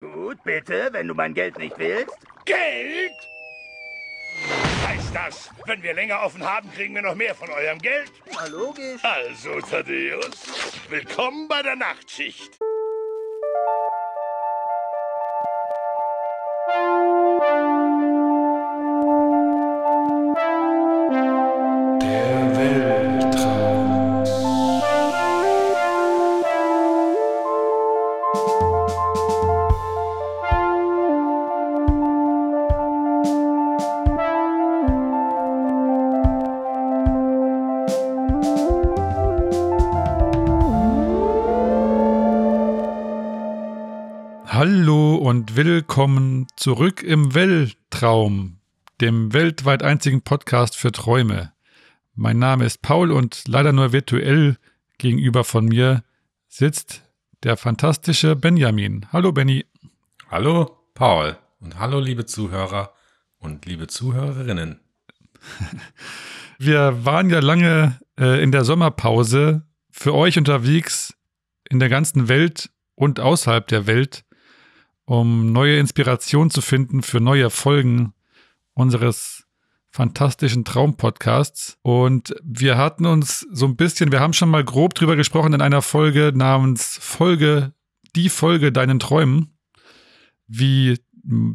Gut, bitte, wenn du mein Geld nicht willst. Geld? Heißt das, wenn wir länger offen haben, kriegen wir noch mehr von eurem Geld? Na, logisch. Also, Thaddeus, willkommen bei der Nachtschicht. Willkommen zurück im Weltraum, dem weltweit einzigen Podcast für Träume. Mein Name ist Paul und leider nur virtuell gegenüber von mir sitzt der fantastische Benjamin. Hallo Benny. Hallo Paul und hallo liebe Zuhörer und liebe Zuhörerinnen. Wir waren ja lange äh, in der Sommerpause für euch unterwegs in der ganzen Welt und außerhalb der Welt, um neue Inspiration zu finden für neue Folgen unseres fantastischen Traumpodcasts. Und wir hatten uns so ein bisschen, wir haben schon mal grob drüber gesprochen in einer Folge namens Folge, die Folge deinen Träumen, wie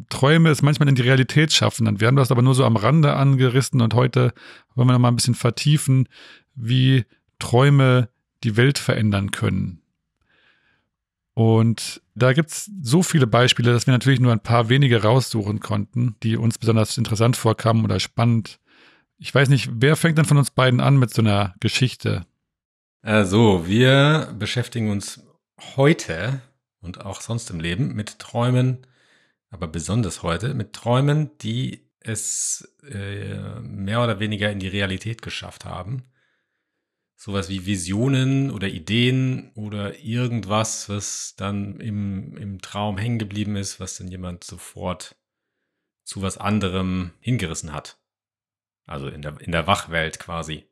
Träume es manchmal in die Realität schaffen. Und wir haben das aber nur so am Rande angerissen und heute wollen wir noch mal ein bisschen vertiefen, wie Träume die Welt verändern können. Und da gibt es so viele Beispiele, dass wir natürlich nur ein paar wenige raussuchen konnten, die uns besonders interessant vorkamen oder spannend. Ich weiß nicht, wer fängt denn von uns beiden an mit so einer Geschichte? Also, wir beschäftigen uns heute und auch sonst im Leben mit Träumen, aber besonders heute mit Träumen, die es äh, mehr oder weniger in die Realität geschafft haben. Sowas wie Visionen oder Ideen oder irgendwas, was dann im, im Traum hängen geblieben ist, was dann jemand sofort zu was anderem hingerissen hat. Also in der, in der Wachwelt quasi.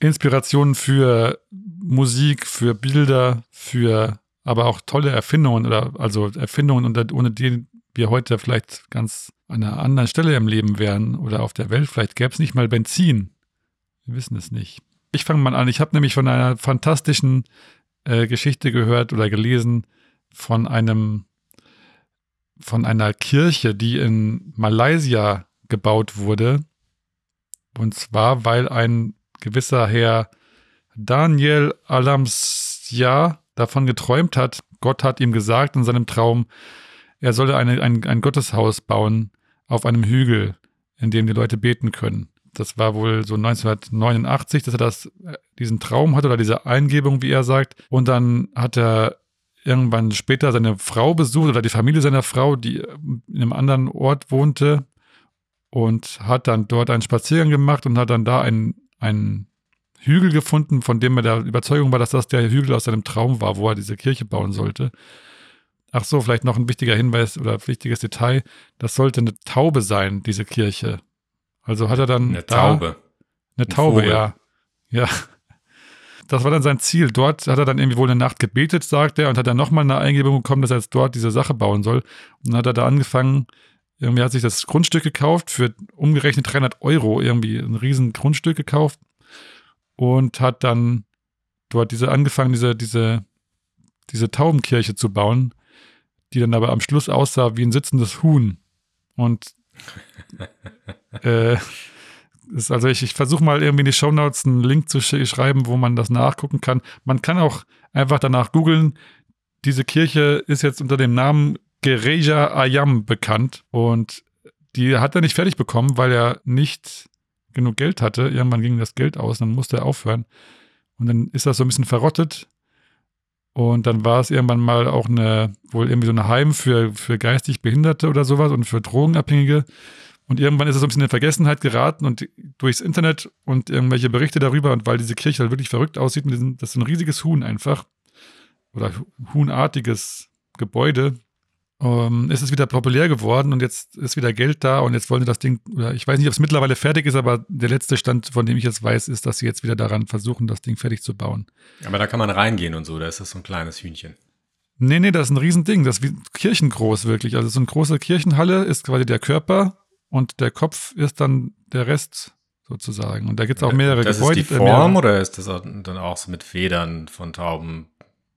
Inspiration für Musik, für Bilder, für aber auch tolle Erfindungen oder also Erfindungen, ohne die wir heute vielleicht ganz an einer anderen Stelle im Leben wären oder auf der Welt. Vielleicht gäbe es nicht mal Benzin. Wir wissen es nicht. Ich fange mal an. Ich habe nämlich von einer fantastischen äh, Geschichte gehört oder gelesen von einem von einer Kirche, die in Malaysia gebaut wurde. Und zwar, weil ein gewisser Herr Daniel Alamsja davon geträumt hat, Gott hat ihm gesagt in seinem Traum, er solle eine, ein, ein Gotteshaus bauen auf einem Hügel, in dem die Leute beten können. Das war wohl so 1989, dass er das, äh, diesen Traum hatte oder diese Eingebung, wie er sagt. Und dann hat er irgendwann später seine Frau besucht oder die Familie seiner Frau, die in einem anderen Ort wohnte und hat dann dort einen Spaziergang gemacht und hat dann da einen, einen Hügel gefunden, von dem er der Überzeugung war, dass das der Hügel aus seinem Traum war, wo er diese Kirche bauen sollte. Ach so, vielleicht noch ein wichtiger Hinweis oder wichtiges Detail. Das sollte eine Taube sein, diese Kirche. Also hat er dann Eine Taube. eine Ein Taube, Vogel. ja. Ja. Das war dann sein Ziel. Dort hat er dann irgendwie wohl eine Nacht gebetet, sagt er, und hat dann nochmal eine Eingebung bekommen, dass er jetzt dort diese Sache bauen soll. Und dann hat er da angefangen, irgendwie hat sich das Grundstück gekauft für umgerechnet 300 Euro, irgendwie ein riesen Grundstück gekauft und hat dann dort diese angefangen, diese, diese, diese Taubenkirche zu bauen, die dann aber am Schluss aussah wie ein sitzendes Huhn. Und äh, ist also ich, ich versuche mal irgendwie in die Shownotes einen Link zu sch schreiben, wo man das nachgucken kann. Man kann auch einfach danach googeln. Diese Kirche ist jetzt unter dem Namen Gereja Ayam bekannt und die hat er nicht fertig bekommen, weil er nicht genug Geld hatte. Irgendwann ging das Geld aus, dann musste er aufhören. Und dann ist das so ein bisschen verrottet. Und dann war es irgendwann mal auch eine, wohl irgendwie so ein Heim für, für geistig Behinderte oder sowas und für Drogenabhängige. Und irgendwann ist es so ein bisschen in Vergessenheit geraten und durchs Internet und irgendwelche Berichte darüber und weil diese Kirche halt wirklich verrückt aussieht, mit diesem, das ist ein riesiges Huhn einfach. Oder huhnartiges Gebäude. Ähm, ist es wieder populär geworden und jetzt ist wieder Geld da und jetzt wollen sie das Ding, oder ich weiß nicht, ob es mittlerweile fertig ist, aber der letzte Stand, von dem ich jetzt weiß, ist, dass sie jetzt wieder daran versuchen, das Ding fertig zu bauen. Aber da kann man reingehen und so, da ist das so ein kleines Hühnchen. Nee, nee, das ist ein Riesending. Das ist wie kirchengroß wirklich. Also so eine große Kirchenhalle ist quasi der Körper und der Kopf ist dann der Rest sozusagen. Und da gibt es auch mehrere das Gebäude. ist die äh, Form oder ist das dann auch so mit Federn von Tauben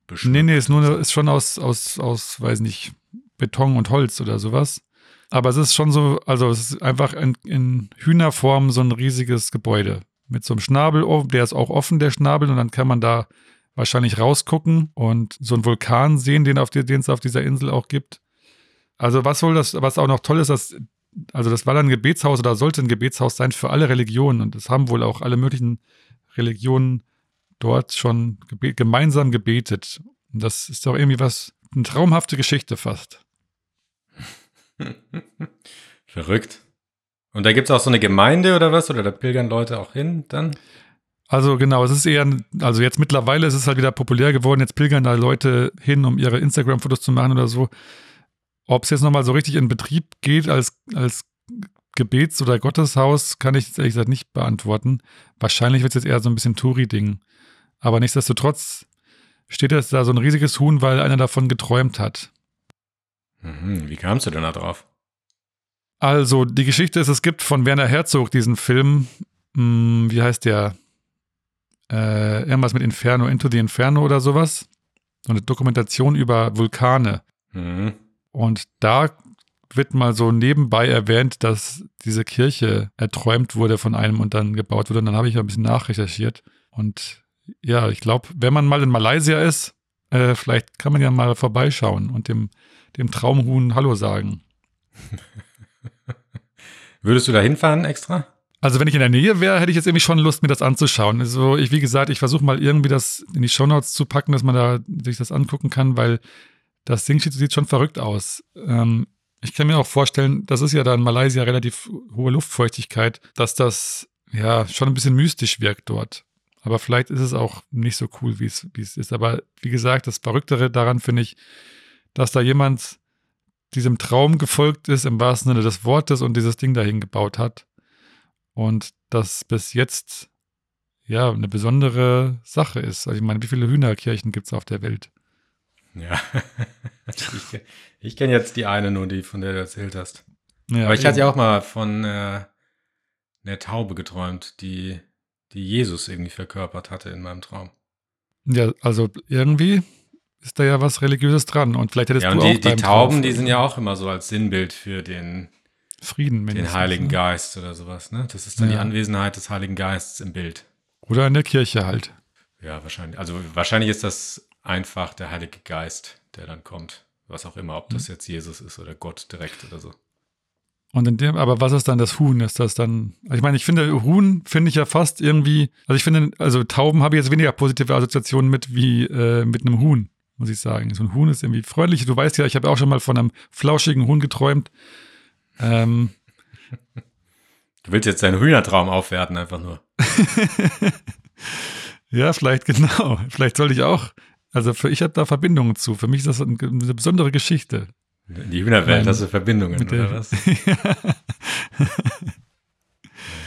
beschmückt? Nee, nee, ist nur ist schon aus, aus, aus, weiß nicht, Beton und Holz oder sowas. Aber es ist schon so, also es ist einfach in, in Hühnerform so ein riesiges Gebäude. Mit so einem Schnabel, der ist auch offen, der Schnabel, und dann kann man da wahrscheinlich rausgucken und so einen Vulkan sehen, den, auf die, den es auf dieser Insel auch gibt. Also was soll das, was auch noch toll ist, dass, also das war dann ein Gebetshaus oder sollte ein Gebetshaus sein für alle Religionen und es haben wohl auch alle möglichen Religionen dort schon gebe gemeinsam gebetet. Und das ist doch irgendwie was, eine traumhafte Geschichte fast. Verrückt. Und da gibt es auch so eine Gemeinde oder was? Oder da pilgern Leute auch hin dann? Also genau, es ist eher, also jetzt mittlerweile ist es halt wieder populär geworden, jetzt pilgern da Leute hin, um ihre Instagram-Fotos zu machen oder so. Ob es jetzt nochmal so richtig in Betrieb geht als, als Gebets- oder Gotteshaus, kann ich jetzt ehrlich gesagt nicht beantworten. Wahrscheinlich wird es jetzt eher so ein bisschen Touri-Ding. Aber nichtsdestotrotz steht jetzt da so ein riesiges Huhn, weil einer davon geträumt hat. Mhm, wie kamst du denn da drauf? Also, die Geschichte ist, es gibt von Werner Herzog diesen Film, mh, wie heißt der? Äh, irgendwas mit Inferno, Into the Inferno oder sowas. So eine Dokumentation über Vulkane. Mhm. Und da wird mal so nebenbei erwähnt, dass diese Kirche erträumt wurde von einem und dann gebaut wurde. Und dann habe ich ein bisschen nachrecherchiert. Und ja, ich glaube, wenn man mal in Malaysia ist, äh, vielleicht kann man ja mal vorbeischauen und dem, dem Traumhuhn Hallo sagen. Würdest du da hinfahren extra? Also wenn ich in der Nähe wäre, hätte ich jetzt irgendwie schon Lust, mir das anzuschauen. Also ich, wie gesagt, ich versuche mal irgendwie das in die Shownotes zu packen, dass man da sich das angucken kann, weil das Ding sieht, schon verrückt aus. Ähm, ich kann mir auch vorstellen, das ist ja da in Malaysia relativ hohe Luftfeuchtigkeit, dass das ja schon ein bisschen mystisch wirkt dort. Aber vielleicht ist es auch nicht so cool, wie es ist. Aber wie gesagt, das Verrücktere daran finde ich, dass da jemand diesem Traum gefolgt ist, im wahrsten Sinne des Wortes, und dieses Ding dahin gebaut hat. Und das bis jetzt ja eine besondere Sache ist. Also ich meine, wie viele Hühnerkirchen gibt es auf der Welt? Ja. ich ich kenne jetzt die eine nur, die von der du erzählt hast. Ja, Aber ich hatte ja auch mal von äh, einer Taube geträumt, die, die Jesus irgendwie verkörpert hatte in meinem Traum. Ja, also irgendwie ist da ja was Religiöses dran. Und vielleicht hättest ja, du und auch die, die beim Tauben, Traum die sind ja auch immer so als Sinnbild für den, Frieden, den Heiligen ne? Geist oder sowas. Ne? Das ist dann die Ja. Anwesenheit des Heiligen Geistes im Bild. Oder in der Kirche halt. Ja, wahrscheinlich. Also wahrscheinlich ist das einfach der Heilige Geist, der dann kommt. Was auch immer, ob Mhm. das jetzt Jesus ist oder Gott direkt oder so. Und in dem, aber was ist dann das Huhn? Ist das dann, also ich meine, ich finde, Huhn finde ich ja fast irgendwie, also ich finde, also Tauben habe ich jetzt weniger positive Assoziationen mit wie äh, mit einem Huhn, muss ich sagen. So ein Huhn ist irgendwie freundlich. Du weißt ja, ich habe auch schon mal von einem flauschigen Huhn geträumt. Ähm, Du willst jetzt deinen Hühnertraum aufwerten, einfach nur. ja, vielleicht genau. Vielleicht sollte ich auch, also für ich habe da Verbindungen zu. Für mich ist das ein- eine besondere Geschichte. In die Hühnerwelt Nein. hast du Verbindungen, oder der- was?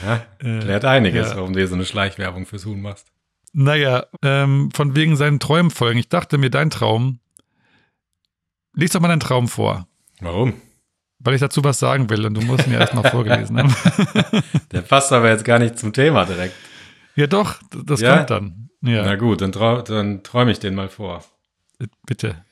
Ja, Äh, klärt einiges, ja. warum du hier so eine Schleichwerbung fürs Huhn machst. Naja, ähm, von wegen seinen Träumen folgen. Ich dachte mir, dein Traum, lies doch mal deinen Traum vor, Warum? weil ich dazu was sagen will und du musst ihn ja erstmal vorgelesen haben. Der passt aber jetzt gar nicht zum Thema direkt. ja doch, das Ja? kommt dann. Ja, Na gut, dann, trau dann träume ich den mal vor. bitte.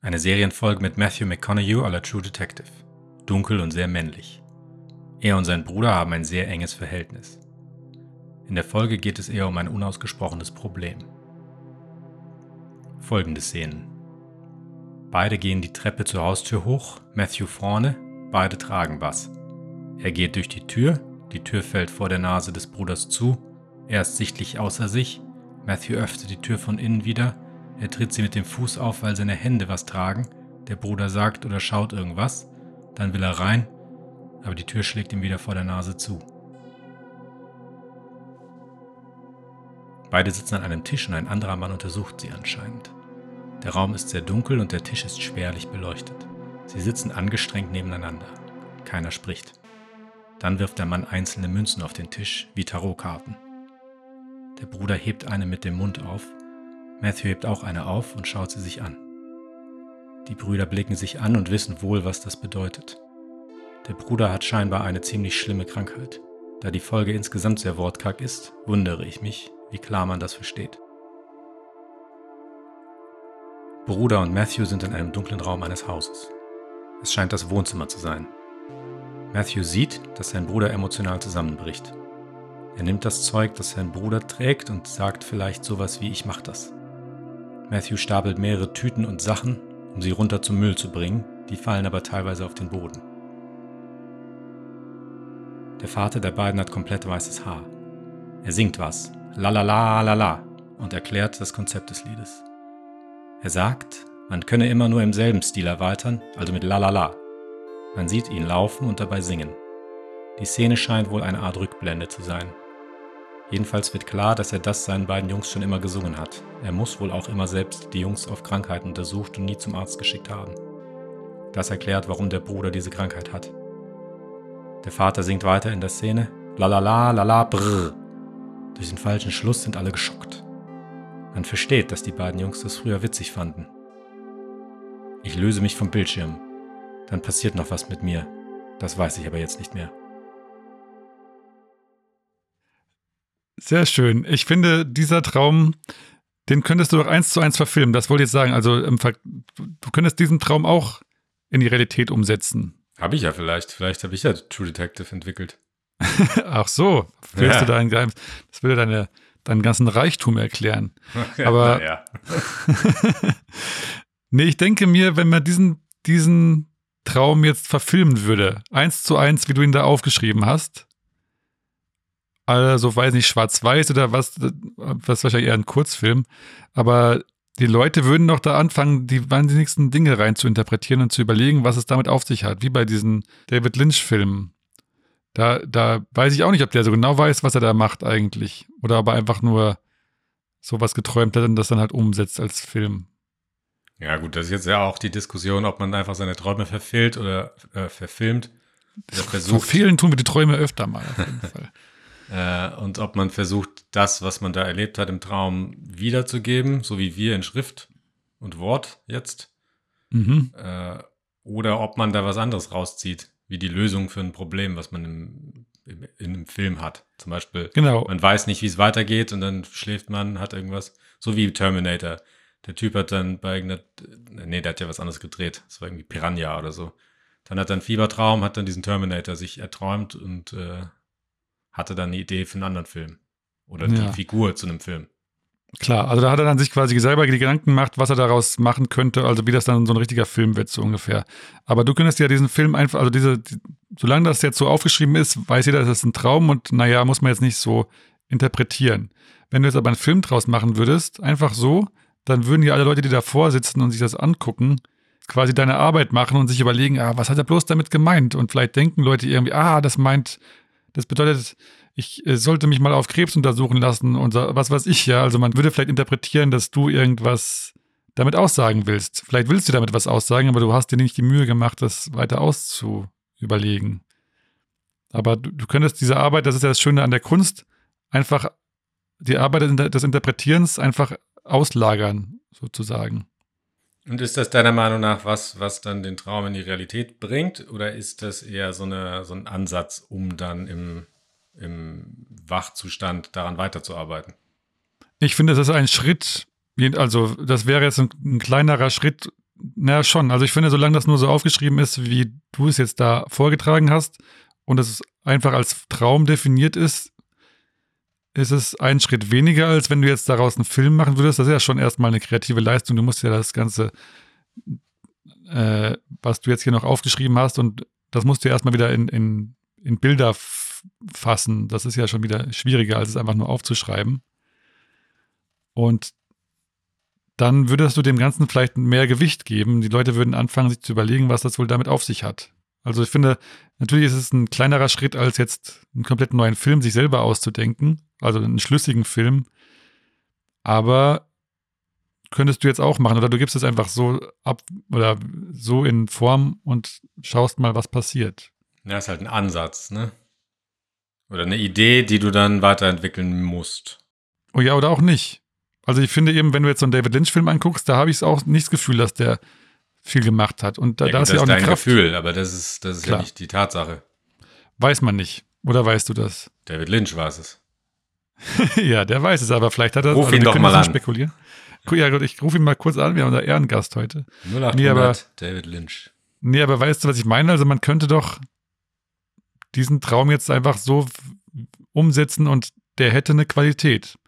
Eine Serienfolge mit Matthew McConaughey à la True Detective. Dunkel und sehr männlich. Er und sein Bruder haben ein sehr enges Verhältnis. In der Folge geht es eher um ein unausgesprochenes Problem. Folgende Szenen. Beide gehen die Treppe zur Haustür hoch, Matthew vorne, beide tragen was. Er geht durch die Tür, die Tür fällt vor der Nase des Bruders zu, er ist sichtlich außer sich, Matthew öffnet die Tür von innen wieder, er tritt sie mit dem Fuß auf, weil seine Hände was tragen, der Bruder sagt oder schaut irgendwas, dann will er rein, aber die Tür schlägt ihm wieder vor der Nase zu. Beide sitzen an einem Tisch und ein anderer Mann untersucht sie anscheinend. Der Raum ist sehr dunkel und der Tisch ist spärlich beleuchtet. Sie sitzen angestrengt nebeneinander. Keiner spricht. Dann wirft der Mann einzelne Münzen auf den Tisch, wie Tarotkarten. Der Bruder hebt eine mit dem Mund auf. Matthew hebt auch eine auf und schaut sie sich an. Die Brüder blicken sich an und wissen wohl, was das bedeutet. Der Bruder hat scheinbar eine ziemlich schlimme Krankheit. Da die Folge insgesamt sehr wortkarg ist, wundere ich mich, wie klar man das versteht. Bruder und Matthew sind in einem dunklen Raum eines Hauses. Es scheint das Wohnzimmer zu sein. Matthew sieht, dass sein Bruder emotional zusammenbricht. Er nimmt das Zeug, das sein Bruder trägt und sagt vielleicht sowas wie ich mach das. Matthew stapelt mehrere Tüten und Sachen, um sie runter zum Müll zu bringen, die fallen aber teilweise auf den Boden. Der Vater der beiden hat komplett weißes Haar. Er singt was, la la la la la, und erklärt das Konzept des Liedes. Er sagt, man könne immer nur im selben Stil erweitern, also mit la la la. Man sieht ihn laufen und dabei singen. Die Szene scheint wohl eine Art Rückblende zu sein. Jedenfalls wird klar, dass er das seinen beiden Jungs schon immer gesungen hat. Er muss wohl auch immer selbst die Jungs auf Krankheiten untersucht und nie zum Arzt geschickt haben. Das erklärt, warum der Bruder diese Krankheit hat. Der Vater singt weiter in der Szene. Lalala, lala, brrr. Durch den falschen Schluss sind alle geschockt. Man versteht, dass die beiden Jungs das früher witzig fanden. Ich löse mich vom Bildschirm. Dann passiert noch was mit mir. Das weiß ich aber jetzt nicht mehr. Sehr schön. Ich finde, dieser Traum, den könntest du doch eins zu eins verfilmen. Das wollte ich jetzt sagen. Also, du könntest diesen Traum auch in die Realität umsetzen. Habe ich ja vielleicht. Vielleicht habe ich ja True Detective entwickelt. Ach so, willst ja. du da ein Geheimnis? Das würde deine, deinen ganzen Reichtum erklären. Aber ja. nee, ich denke mir, wenn man diesen, diesen Traum jetzt verfilmen würde, eins zu eins, wie du ihn da aufgeschrieben hast, also weiß nicht, schwarz-weiß oder was, was wahrscheinlich eher ein Kurzfilm, aber die Leute würden doch da anfangen, die wahnsinnigsten Dinge rein zu interpretieren und zu überlegen, was es damit auf sich hat, wie bei diesen David Lynch-Filmen. Da, da weiß ich auch nicht, ob der so genau weiß, was er da macht eigentlich. Oder aber einfach nur sowas geträumt hat und das dann halt umsetzt als Film. Ja, gut, das ist jetzt ja auch die Diskussion, ob man einfach seine Träume verfehlt oder äh, verfilmt. Verfehlen tun wir die Träume öfter mal, auf jeden Fall. Äh, und ob man versucht, das, was man da erlebt hat im Traum, wiederzugeben, so wie wir in Schrift und Wort jetzt. Mhm. Äh, oder ob man da was anderes rauszieht, wie die Lösung für ein Problem, was man im, im, in einem Film hat. Zum Beispiel, genau. man weiß nicht, wie es weitergeht und dann schläft man, hat irgendwas, so wie Terminator. Der Typ hat dann bei irgendeiner, nee, der hat ja was anderes gedreht. Das war irgendwie Piranha oder so. Dann hat er einen Fiebertraum, hat dann diesen Terminator sich erträumt und äh, hatte dann eine Idee für einen anderen Film. Oder die ja. Figur zu einem Film. Klar, also da hat er dann sich quasi selber die Gedanken gemacht, was er daraus machen könnte, also wie das dann so ein richtiger Film wird, so ungefähr. Aber du könntest ja diesen Film einfach, also diese, die, solange das jetzt so aufgeschrieben ist, weiß jeder, das ist ein Traum und naja, muss man jetzt nicht so interpretieren. Wenn du jetzt aber einen Film draus machen würdest, einfach so, dann würden ja alle Leute, die davor sitzen und sich das angucken, quasi deine Arbeit machen und sich überlegen, ah, was hat er bloß damit gemeint? Und vielleicht denken Leute irgendwie, ah, das meint das bedeutet, ich äh, sollte mich mal auf Krebs untersuchen lassen und was weiß ich ja. Also man würde vielleicht interpretieren, dass du irgendwas damit aussagen willst. Vielleicht willst du damit was aussagen, aber du hast dir nicht die Mühe gemacht, das weiter auszuüberlegen. Aber du, du könntest diese Arbeit, das ist ja das Schöne an der Kunst, einfach die Arbeit des Interpretierens einfach auslagern, sozusagen. Und ist das deiner Meinung nach was, was dann den Traum in die Realität bringt? Oder ist das eher so, eine, so ein Ansatz, um dann im, im Wachzustand daran weiterzuarbeiten? Ich finde, das ist ein Schritt, also das wäre jetzt ein, ein kleinerer Schritt, naja, schon. Also ich finde, solange das nur so aufgeschrieben ist, wie du es jetzt da vorgetragen hast und es einfach als Traum definiert ist, ist es ein Schritt weniger, als wenn du jetzt daraus einen Film machen würdest. Das ist ja schon erstmal eine kreative Leistung. Du musst ja das Ganze, äh, was du jetzt hier noch aufgeschrieben hast, und das musst du erstmal wieder in, in, in Bilder fassen. Das ist ja schon wieder schwieriger, als es einfach nur aufzuschreiben. Und dann würdest du dem Ganzen vielleicht mehr Gewicht geben. Die Leute würden anfangen, sich zu überlegen, was das wohl damit auf sich hat. Also ich finde, natürlich ist es ein kleinerer Schritt, als jetzt einen komplett neuen Film sich selber auszudenken, also einen schlüssigen Film. Aber könntest du jetzt auch machen. Oder du gibst es einfach so ab oder so in Form und schaust mal, was passiert. Ja, ist halt ein Ansatz, ne? Oder eine Idee, die du dann weiterentwickeln musst. Oh ja, oder auch nicht. Also ich finde eben, wenn du jetzt so einen David Lynch-Film anguckst, da habe ich auch nicht das Gefühl, dass der viel gemacht hat. Und da, Ja, da ist das ja auch ist dein Kraft. Gefühl, aber das ist, das ist ja nicht die Tatsache. Weiß man nicht. Oder weißt du das? David Lynch war es. ja, der weiß es, aber vielleicht hat er. Ruf ihn wir doch mal an. spekulieren. Ja, gut, ich rufe ihn mal kurz an. Wir haben unser Ehrengast heute. 0800 Nee, aber- David Lynch. Nee, aber weißt du, was ich meine? Also man könnte doch diesen Traum jetzt einfach so umsetzen und der hätte eine Qualität.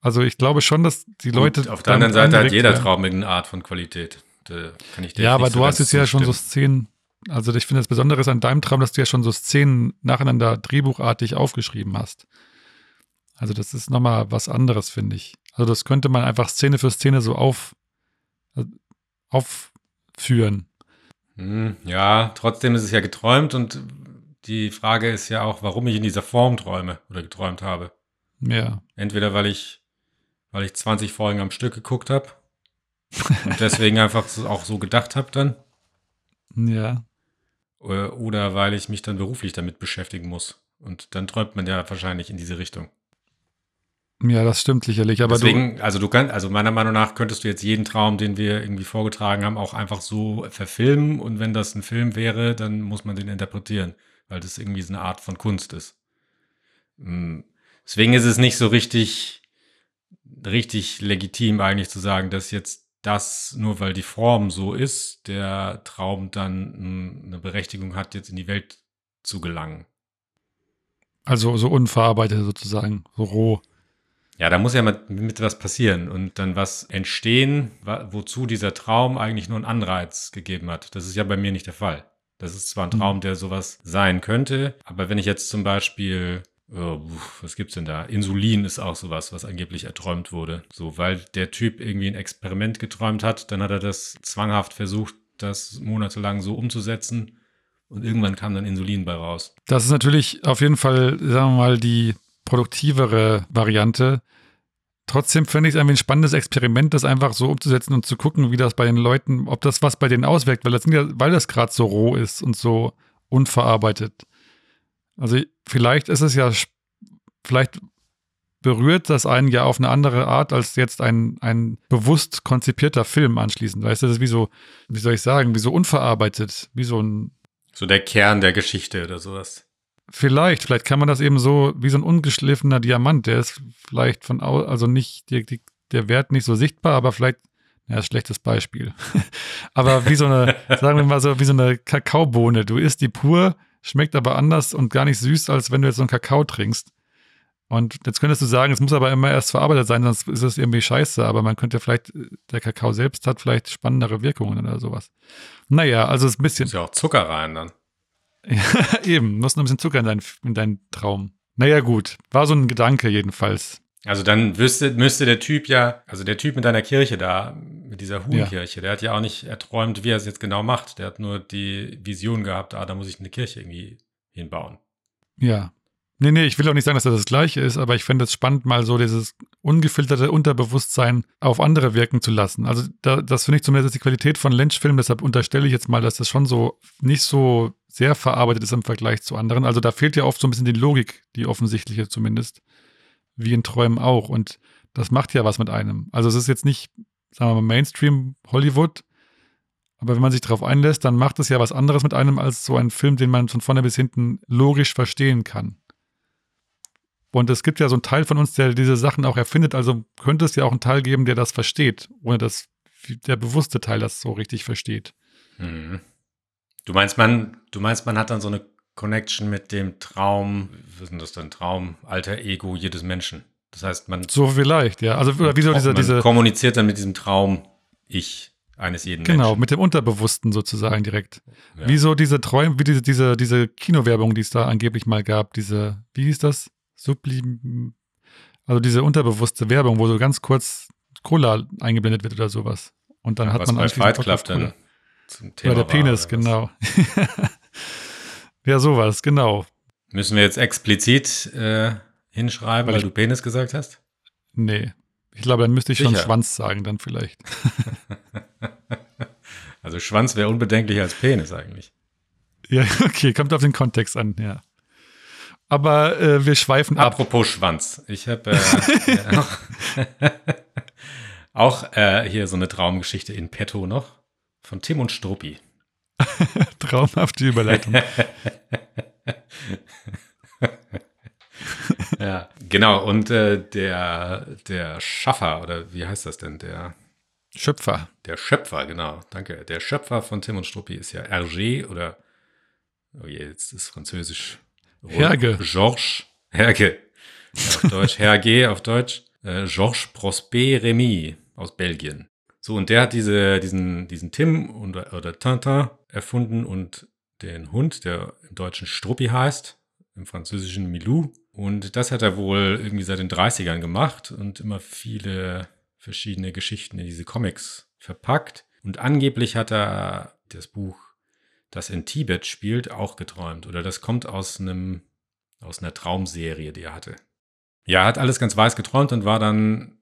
Also ich glaube schon, dass die Leute. Gut, auf der anderen Seite hat jeder werden. Traum irgendeine Art von Qualität. Da kann ich dir Ja, aber so du hast jetzt ja schon so. Szenen. Also ich finde das Besondere an deinem Traum, dass du ja schon so Szenen nacheinander drehbuchartig aufgeschrieben hast. Also das ist nochmal was anderes, finde ich. Also das könnte man einfach Szene für Szene so auf, äh, aufführen. Hm, ja, trotzdem ist es ja geträumt und die Frage ist ja auch, warum ich in dieser Form träume oder geträumt habe. Ja. Entweder weil ich, weil ich 20 Folgen am Stück geguckt habe und deswegen einfach so, auch so gedacht habe dann. Ja. Äh, Oder weil ich mich dann beruflich damit beschäftigen muss. Und dann träumt man ja wahrscheinlich in diese Richtung. Ja, das stimmt sicherlich. Aber Deswegen, also du kannst, also meiner Meinung nach könntest du jetzt jeden Traum, den wir irgendwie vorgetragen haben, auch einfach so verfilmen. Und wenn das ein Film wäre, dann muss man den interpretieren, weil das irgendwie so eine Art von Kunst ist. Mm, Deswegen ist es nicht so richtig, richtig legitim eigentlich zu sagen, dass jetzt das, nur weil die Form so ist, der Traum dann mm, eine Berechtigung hat, jetzt in die Welt zu gelangen. also so unverarbeitet sozusagen, so roh. Ja, da muss ja mit, mit was passieren und dann was entstehen, wozu dieser Traum eigentlich nur einen Anreiz gegeben hat. Das ist ja bei mir nicht der Fall. Das ist zwar ein Mhm. Traum, der sowas sein könnte, aber wenn ich jetzt zum Beispiel, oh, was gibt's denn da? Insulin ist auch sowas, was angeblich erträumt wurde. So, weil der Typ irgendwie ein Experiment geträumt hat, dann hat er das zwanghaft versucht, das monatelang so umzusetzen und irgendwann kam dann Insulin bei raus. Das ist natürlich auf jeden Fall, sagen wir mal, die produktivere Variante. Trotzdem finde ich es ein spannendes Experiment, das einfach so umzusetzen und zu gucken, wie das bei den Leuten, ob das was bei denen auswirkt, weil das, weil das gerade so roh ist und so unverarbeitet. Also vielleicht ist es ja, vielleicht berührt das einen ja auf eine andere Art als jetzt ein, ein bewusst konzipierter Film anschließend. Weißt du, das ist wie so, wie soll ich sagen, wie so unverarbeitet, wie so ein So der Kern der Geschichte oder sowas. Vielleicht, vielleicht kann man das eben so wie so ein ungeschliffener Diamant, der ist vielleicht von au also nicht die, die, der Wert nicht so sichtbar, aber vielleicht ja, schlechtes Beispiel. aber wie so eine, sagen wir mal so, wie so eine Kakaobohne. Du isst die pur, schmeckt aber anders und gar nicht süß, als wenn du jetzt so einen Kakao trinkst. Und jetzt könntest du sagen, es muss aber immer erst verarbeitet sein, sonst ist es irgendwie scheiße. Aber man könnte vielleicht, der Kakao selbst hat vielleicht spannendere Wirkungen oder sowas. Naja, also es ist ein bisschen. Ist ja auch Zucker rein dann. Ja, eben, muss noch ein bisschen Zucker in, dein, in deinen Traum. Naja, gut. War so ein Gedanke jedenfalls. Also dann wüsste, müsste der Typ ja, also der Typ mit deiner Kirche da, mit dieser Huhnkirche, der hat ja auch nicht erträumt, wie er es jetzt genau macht. Der hat nur die Vision gehabt, ah, da muss ich eine Kirche irgendwie hinbauen. Ja. Nee, nee, ich will auch nicht sagen, dass das das Gleiche ist, aber ich fände es spannend, mal so dieses ungefilterte Unterbewusstsein auf andere wirken zu lassen. Also da, das finde ich zumindest die Qualität von Lynch-Filmen, deshalb unterstelle ich jetzt mal, dass das schon so nicht so sehr verarbeitet ist im Vergleich zu anderen. Also da fehlt ja oft so ein bisschen die Logik, die offensichtliche zumindest, wie in Träumen auch. Und das macht ja was mit einem. Also es ist jetzt nicht, sagen wir mal, Mainstream Hollywood, aber wenn man sich darauf einlässt, dann macht es ja was anderes mit einem als so ein Film, den man von vorne bis hinten logisch verstehen kann. Und es gibt ja so einen Teil von uns, der diese Sachen auch erfindet. Also könnte es ja auch einen Teil geben, der das versteht, ohne dass der bewusste Teil das so richtig versteht. Mhm. Du meinst, man, du meinst, man hat dann so eine Connection mit dem Traum, was ist denn das dann, Traum, alter Ego jedes Menschen. Das heißt, man, So vielleicht, ja. Also oder wie so diese, diese kommuniziert dann mit diesem Traum Ich eines jeden genau, Menschen. mit dem Unterbewussten sozusagen direkt. Ja. Wie so diese Träume, wie diese, diese, diese Kinowerbung, die es da angeblich mal gab, diese, wie hieß das? Sublim, also diese unterbewusste Werbung, wo so ganz kurz Cola eingeblendet wird oder sowas. Und dann Ja, hat man bei Fight Club dann zum Thema Oder der war, Penis, oder genau. ja, sowas, genau. Müssen wir jetzt explizit äh, hinschreiben, Weil weil, du Penis gesagt hast? Nee. Ich glaube, dann müsste ich schon Sicher. Schwanz sagen, dann vielleicht. Also Schwanz wäre unbedenklicher als Penis eigentlich. Ja, okay, kommt auf den Kontext an, ja. Aber äh, wir schweifen ab. Apropos Schwanz. Ich habe äh, auch, auch äh, hier so eine Traumgeschichte in petto noch von Tim und Struppi. Traumhafte Überleitung. Ja, genau. Und äh, der, der Schaffer, oder wie heißt das denn? Der, Schöpfer. der Schöpfer, genau. Danke. Der Schöpfer von Tim und Struppi ist ja Hergé oder, oh je, jetzt ist Französisch. Herge. Georges Herge. Auf Deutsch. Hergé auf Deutsch. Äh, Georges Prosper Remy aus Belgien. So, und der hat diese, diesen, diesen Tim und, oder Tintin erfunden und den Hund, der im Deutschen Struppi heißt, im Französischen Milou. Und das hat er wohl irgendwie seit den 30ern gemacht und immer viele verschiedene Geschichten in diese Comics verpackt. Und angeblich hat er das Buch, das in Tibet spielt, auch geträumt. Oder das kommt aus einem, aus einer Traumserie, die er hatte. Ja, er hat alles ganz weiß geträumt und war dann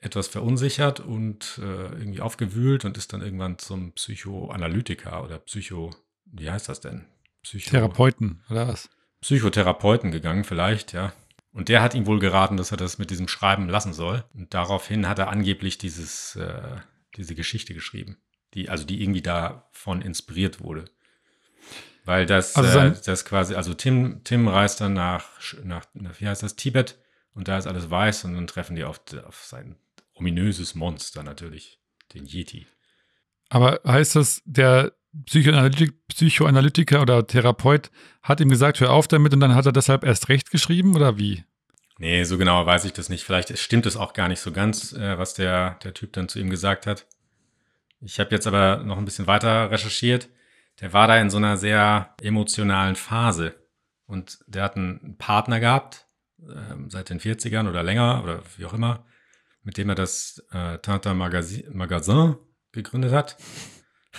etwas verunsichert und äh, irgendwie aufgewühlt und ist dann irgendwann zum Psychoanalytiker oder Psycho, wie heißt das denn? Psycho Therapeuten, oder was? Psychotherapeuten gegangen, vielleicht, ja. Und der hat ihm wohl geraten, dass er das mit diesem Schreiben lassen soll. Und daraufhin hat er angeblich dieses, äh, diese Geschichte geschrieben, die, also die irgendwie davon inspiriert wurde. Weil das, Also äh, das quasi, also Tim, Tim reist dann nach, nach, nach, wie heißt das, Tibet und da ist alles weiß und dann treffen die auf, auf sein ominöses Monster natürlich, den Yeti. Aber heißt das, der Psychoanalytik, Psychoanalytiker oder Therapeut hat ihm gesagt, hör auf damit und dann hat er deshalb erst recht geschrieben oder wie? Nee, so genau weiß ich das nicht. Vielleicht stimmt es auch gar nicht so ganz, äh, was der, der Typ dann zu ihm gesagt hat. Ich habe jetzt aber noch ein bisschen weiter recherchiert. Der war da in so einer sehr emotionalen Phase. Und der hat einen Partner gehabt, ähm, seit den 40ern oder länger oder wie auch immer, mit dem er das äh, Tintin Magazin, gegründet hat.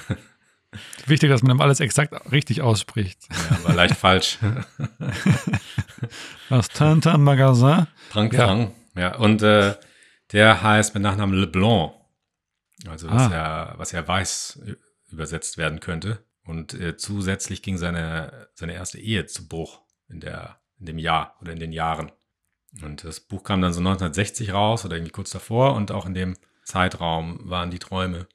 Wichtig, dass man ihm alles exakt richtig ausspricht. Ja, war leicht falsch. Das Tintin Magazin. Frank Ja. Frank. Ja, und äh, der heißt mit Nachnamen Leblanc. Also was, Ah. ja, was ja weiß übersetzt werden könnte. Und äh, zusätzlich ging seine, seine erste Ehe zu Bruch in, der, in dem Jahr oder in den Jahren. Und das Buch kam dann so 1960 raus oder irgendwie kurz davor und auch in dem Zeitraum waren die Träume.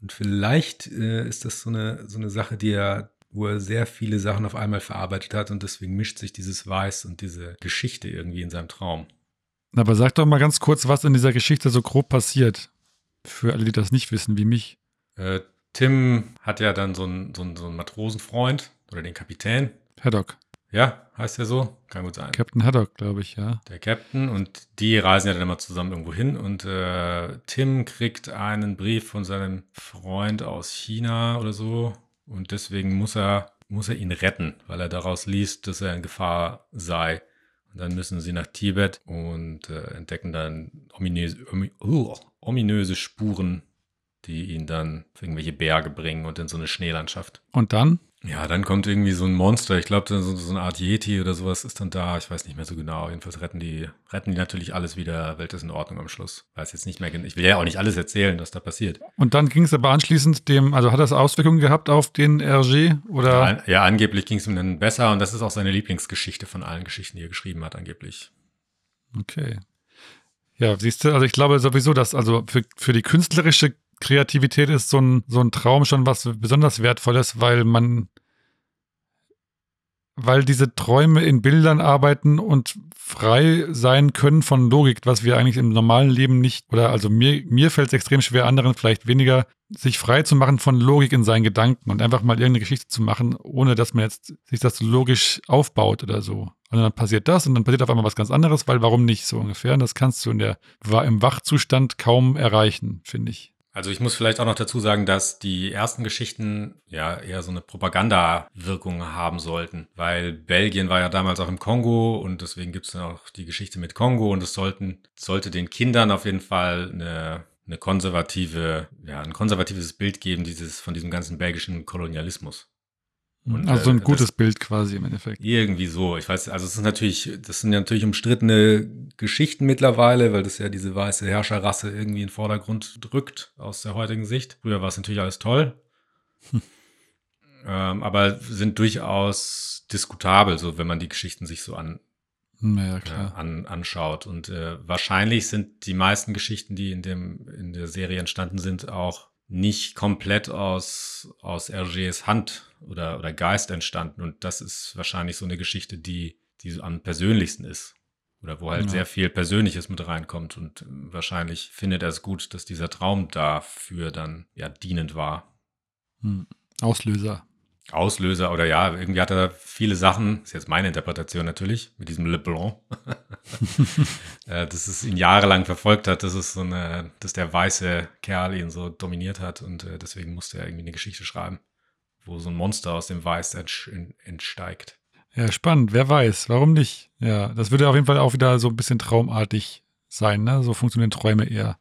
Und vielleicht äh, ist das so eine, so eine Sache, die er, wo er sehr viele Sachen auf einmal verarbeitet hat und deswegen mischt sich dieses Weiß und diese Geschichte irgendwie in seinem Traum. Aber sag doch mal ganz kurz, was in dieser Geschichte so grob passiert. Für alle, die das nicht wissen, wie mich. Äh, Tim hat ja dann so einen, so, einen, so einen Matrosenfreund oder den Kapitän. Haddock. Ja, heißt er so? Kann gut sein. Captain Haddock, glaube ich, ja. der Captain und die reisen ja dann immer zusammen irgendwo hin und äh, Tim kriegt einen Brief von seinem Freund aus China oder so und deswegen muss er, muss er ihn retten, weil er daraus liest, dass er in Gefahr sei. Und dann müssen sie nach Tibet und äh, entdecken dann ominöse, omi, uh, ominöse Spuren, die ihn dann auf irgendwelche Berge bringen und in so eine Schneelandschaft. Und dann? Ja, dann kommt irgendwie so ein Monster. Ich glaube, so, so eine Art Yeti oder sowas ist dann da. Ich weiß nicht mehr so genau. Jedenfalls retten die, retten die natürlich alles wieder. Welt ist in Ordnung am Schluss. Weiß jetzt nicht mehr. Ich will ja auch nicht alles erzählen, was da passiert. Und dann ging es aber anschließend dem, also hat das Auswirkungen gehabt auf den RG? Oder? Ja, an, ja angeblich ging es ihm dann besser und das ist auch seine Lieblingsgeschichte von allen Geschichten, die er geschrieben hat, angeblich. Okay. Ja, siehst du, also ich glaube sowieso, dass also für, für die künstlerische Kreativität ist so ein, so ein Traum schon was besonders Wertvolles, weil man, weil diese Träume in Bildern arbeiten und frei sein können von Logik, was wir eigentlich im normalen Leben nicht, oder also mir, mir fällt es extrem schwer, anderen vielleicht weniger, sich frei zu machen von Logik in seinen Gedanken und einfach mal irgendeine Geschichte zu machen, ohne dass man jetzt sich das logisch aufbaut oder so. Und dann passiert das und dann passiert auf einmal was ganz anderes, weil warum nicht so ungefähr? Und das kannst du in der, im Wachzustand kaum erreichen, finde ich. Also ich muss vielleicht auch noch dazu sagen, dass die ersten Geschichten ja eher so eine Propaganda-Wirkung haben sollten, weil Belgien war ja damals auch im Kongo und deswegen gibt es dann auch die Geschichte mit Kongo und es sollten, sollte den Kindern auf jeden Fall eine, eine konservative, ja, ein konservatives Bild geben, dieses, von diesem ganzen belgischen Kolonialismus. Und, also so ein äh, gutes das- Bild quasi im Endeffekt. Irgendwie so. Ich weiß, also es ist natürlich, das sind ja natürlich umstrittene Geschichten mittlerweile, weil das ja diese weiße Herrscherrasse irgendwie in den Vordergrund drückt aus der heutigen Sicht. Früher war es natürlich alles toll. ähm, aber sind durchaus diskutabel, so wenn man die Geschichten sich so an, Naja, äh, an, anschaut. Und äh, wahrscheinlich sind die meisten Geschichten, die in, dem, in der Serie entstanden sind, auch nicht komplett aus, aus Hergés Hand oder, oder Geist entstanden. Und das ist wahrscheinlich so eine Geschichte, die, die am persönlichsten ist. Oder wo halt Ja. sehr viel Persönliches mit reinkommt. Und äh, wahrscheinlich findet er es gut, dass dieser Traum dafür dann ja dienend war. Hm. Auslöser. Auslöser oder ja, irgendwie hat er viele Sachen, ist jetzt meine Interpretation natürlich, mit diesem Le Blanc, äh, dass es ihn jahrelang verfolgt hat, dass es so eine, dass der weiße Kerl ihn so dominiert hat und äh, deswegen musste er irgendwie eine Geschichte schreiben, wo so ein Monster aus dem Weiß entsteigt. Ja, spannend. Wer weiß. Warum nicht? Ja, das würde auf jeden Fall auch wieder so ein bisschen traumartig sein. Ne? So funktionieren Träume eher.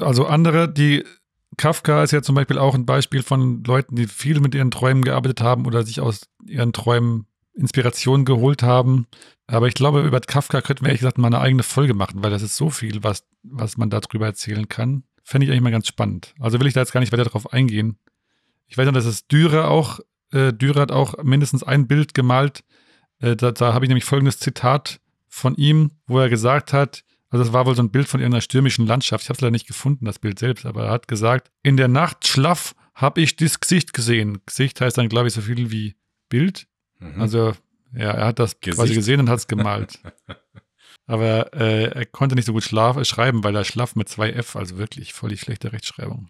Also andere, die Kafka ist ja zum Beispiel auch ein Beispiel von Leuten, die viel mit ihren Träumen gearbeitet haben oder sich aus ihren Träumen Inspiration geholt haben. Aber ich glaube, über Kafka könnten wir ehrlich gesagt mal eine eigene Folge machen, weil das ist so viel, was, was man darüber erzählen kann. Fände ich eigentlich mal ganz spannend. Also will ich da jetzt gar nicht weiter drauf eingehen. Ich weiß noch, dass es Dürer auch, äh, Dürer hat auch mindestens ein Bild gemalt. Äh, da da habe ich nämlich folgendes Zitat von ihm, wo er gesagt hat, also das war wohl so ein Bild von irgendeiner stürmischen Landschaft. Ich habe es leider nicht gefunden, das Bild selbst, aber er hat gesagt, in der Nacht schlaff habe ich das Gesicht gesehen. Gesicht heißt dann, glaube ich, so viel wie Bild. Mhm. Also, ja, er hat das quasi Gesicht. gesehen und hat es gemalt. Aber äh, er konnte nicht so gut schlaf, äh, schreiben, weil er schlaff mit zwei F, also wirklich voll die schlechte Rechtschreibung.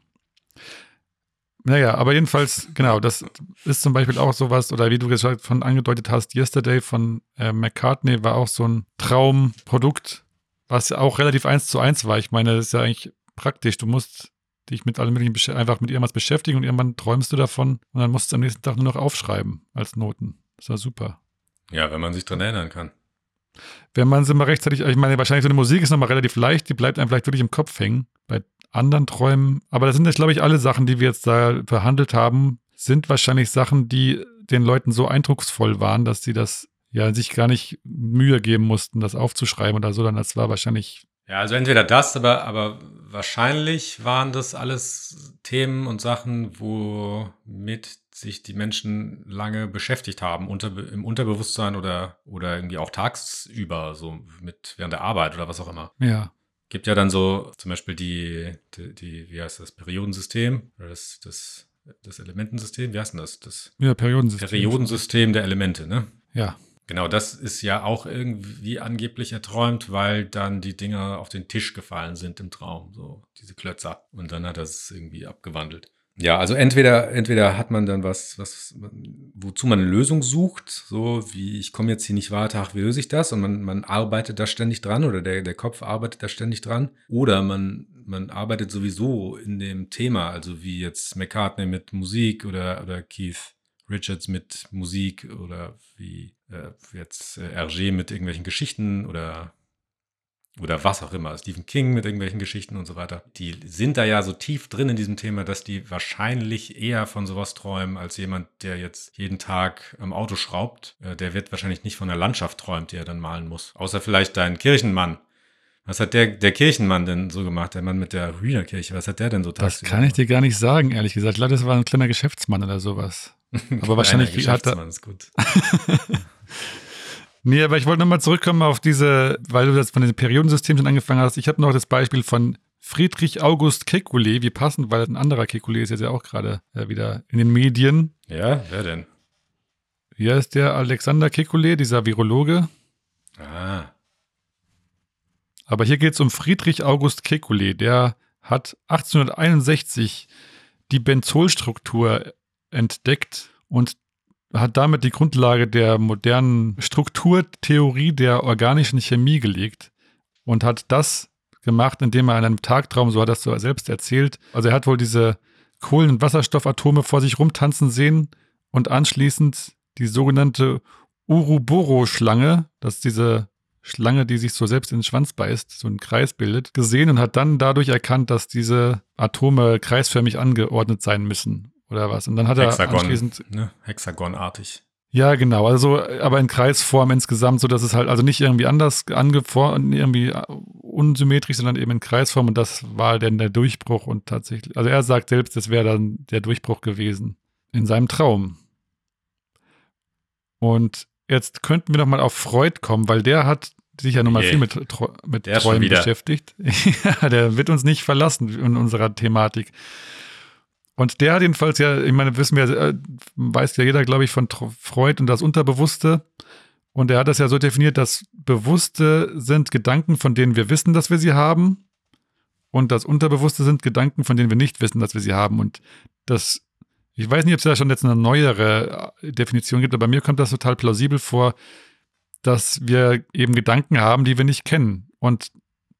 Naja, aber jedenfalls, genau, das ist zum Beispiel auch sowas, oder wie du gesagt von angedeutet hast, Yesterday von äh, McCartney war auch so ein Traumprodukt, was ja auch relativ eins zu eins war. Ich meine, das ist ja eigentlich praktisch. Du musst dich mit allem möglichen einfach mit irgendwas beschäftigen und irgendwann träumst du davon und dann musst du es am nächsten Tag nur noch aufschreiben als Noten. Das war super. ja, wenn man sich dran erinnern kann. Wenn man sie mal rechtzeitig, ich meine, wahrscheinlich so eine Musik ist nochmal relativ leicht, die bleibt einem vielleicht wirklich im Kopf hängen. Bei anderen Träumen, aber das sind jetzt, glaube ich, alle Sachen, die wir jetzt da behandelt haben, sind wahrscheinlich Sachen, die den Leuten so eindrucksvoll waren, dass sie das ja sich gar nicht Mühe geben mussten, das aufzuschreiben oder so, dann das war wahrscheinlich, Ja, also entweder das, aber, aber wahrscheinlich waren das alles Themen und Sachen, womit sich die Menschen lange beschäftigt haben, unter, im Unterbewusstsein oder, oder irgendwie auch tagsüber, so mit während der Arbeit oder was auch immer. ja, Gibt ja dann so zum Beispiel die, die, die wie heißt das, Periodensystem oder das, das, das Elementensystem, wie heißt denn das? Das ja, Periodensystem. Periodensystem der Elemente, ne? Ja, Genau, das ist ja auch irgendwie angeblich erträumt, weil dann die Dinger auf den Tisch gefallen sind im Traum, so diese Klötzer. Und dann hat er es irgendwie abgewandelt. Ja, also entweder, entweder hat man dann was, was, wozu man eine Lösung sucht, so wie ich komme jetzt hier nicht weiter, ach, wie löse ich das? Und man, man arbeitet da ständig dran oder der, der Kopf arbeitet da ständig dran. Oder man, man arbeitet sowieso in dem Thema, also wie jetzt McCartney mit Musik oder, oder Keith Richards mit Musik oder wie äh, jetzt äh, Hergé mit irgendwelchen Geschichten oder oder was auch immer, Stephen King mit irgendwelchen Geschichten und so weiter. Die sind da ja so tief drin in diesem Thema, dass die wahrscheinlich eher von sowas träumen, als jemand, der jetzt jeden Tag am Auto schraubt. Äh, der wird wahrscheinlich nicht von der Landschaft träumt, die er dann malen muss. Außer vielleicht dein Kirchenmann. Was hat der, der Kirchenmann denn so gemacht, der Mann mit der Hühnerkirche? Was hat der denn so das tagsüber kann ich dir gar nicht sagen, ehrlich gesagt. Ich glaube, das war ein kleiner Geschäftsmann oder sowas. Aber wahrscheinlich hat er, ist gut. Nee, aber ich wollte nochmal zurückkommen auf diese, weil du das von den Periodensystemen schon angefangen hast. Ich habe noch das Beispiel von Friedrich August Kekulé, wie passend, weil ein anderer Kekulé ist jetzt ja auch gerade äh, wieder in den Medien. Ja, wer denn? Hier ist der Alexander Kekulé, dieser Virologe. Ah, Aber hier geht es um Friedrich August Kekulé. Der hat 1861 die Benzolstruktur entdeckt und hat damit die Grundlage der modernen Strukturtheorie der organischen Chemie gelegt und hat das gemacht, indem er in einem Tagtraum, so hat er es so selbst erzählt, also er hat wohl diese Kohlen- und Wasserstoffatome vor sich rumtanzen sehen und anschließend die sogenannte Uruboro-Schlange, das ist diese Schlange, die sich so selbst in den Schwanz beißt, so einen Kreis bildet, gesehen und hat dann dadurch erkannt, dass diese Atome kreisförmig angeordnet sein müssen. Oder was. Und dann hat er Hexagon, anschließend ne? Hexagonartig. Ja, genau. Also, aber in Kreisform insgesamt, so dass es halt also nicht irgendwie anders angeformt, irgendwie unsymmetrisch, sondern eben in Kreisform. Und das war dann der Durchbruch. Und tatsächlich, also er sagt selbst, das wäre dann der Durchbruch gewesen in seinem Traum. Und jetzt könnten wir noch mal auf Freud kommen, weil der hat sich ja nun mal Je. viel mit, mit Träumen beschäftigt. ja, der wird uns nicht verlassen in unserer Thematik. Und der hat jedenfalls ja, ich meine, wissen wir, äh, weiß ja jeder, glaube ich, von Freud und das Unterbewusste. Und er hat das ja so definiert, dass Bewusste sind Gedanken, von denen wir wissen, dass wir sie haben. Und das Unterbewusste sind Gedanken, von denen wir nicht wissen, dass wir sie haben. Und das, ich weiß nicht, ob es da schon jetzt eine neuere äh, Definition gibt, aber mir kommt das total plausibel vor, dass wir eben Gedanken haben, die wir nicht kennen. Und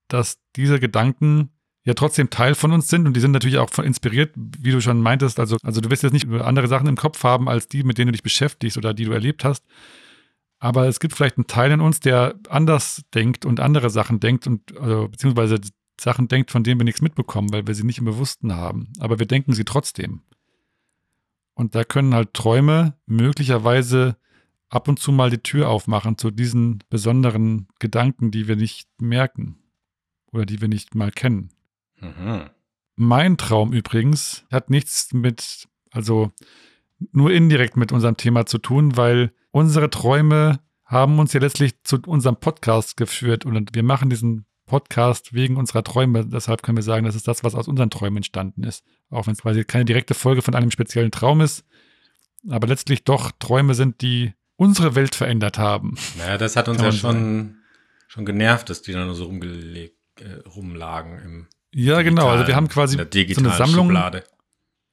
dass diese Gedanken ja trotzdem Teil von uns sind und die sind natürlich auch inspiriert, wie du schon meintest. Also, also du wirst jetzt nicht andere Sachen im Kopf haben als die, mit denen du dich beschäftigst oder die du erlebt hast. Aber es gibt vielleicht einen Teil in uns, der anders denkt und andere Sachen denkt und also, beziehungsweise Sachen denkt, von denen wir nichts mitbekommen, weil wir sie nicht im Bewussten haben. Aber wir denken sie trotzdem. Und da können halt Träume möglicherweise ab und zu mal die Tür aufmachen zu diesen besonderen Gedanken, die wir nicht merken oder die wir nicht mal kennen. Mhm. Mein Traum übrigens hat nichts mit, also nur indirekt mit unserem Thema zu tun, weil unsere Träume haben uns ja letztlich zu unserem Podcast geführt und wir machen diesen Podcast wegen unserer Träume. Deshalb können wir sagen, das ist das, was aus unseren Träumen entstanden ist. Auch wenn es quasi keine direkte Folge von einem speziellen Traum ist, aber letztlich doch Träume sind, die unsere Welt verändert haben. Naja, das hat uns ja schon, schon genervt, dass die dann nur so rumgelegt, äh, rumlagen im Ja, genau. Also wir haben quasi so eine Sammlung. Schublade.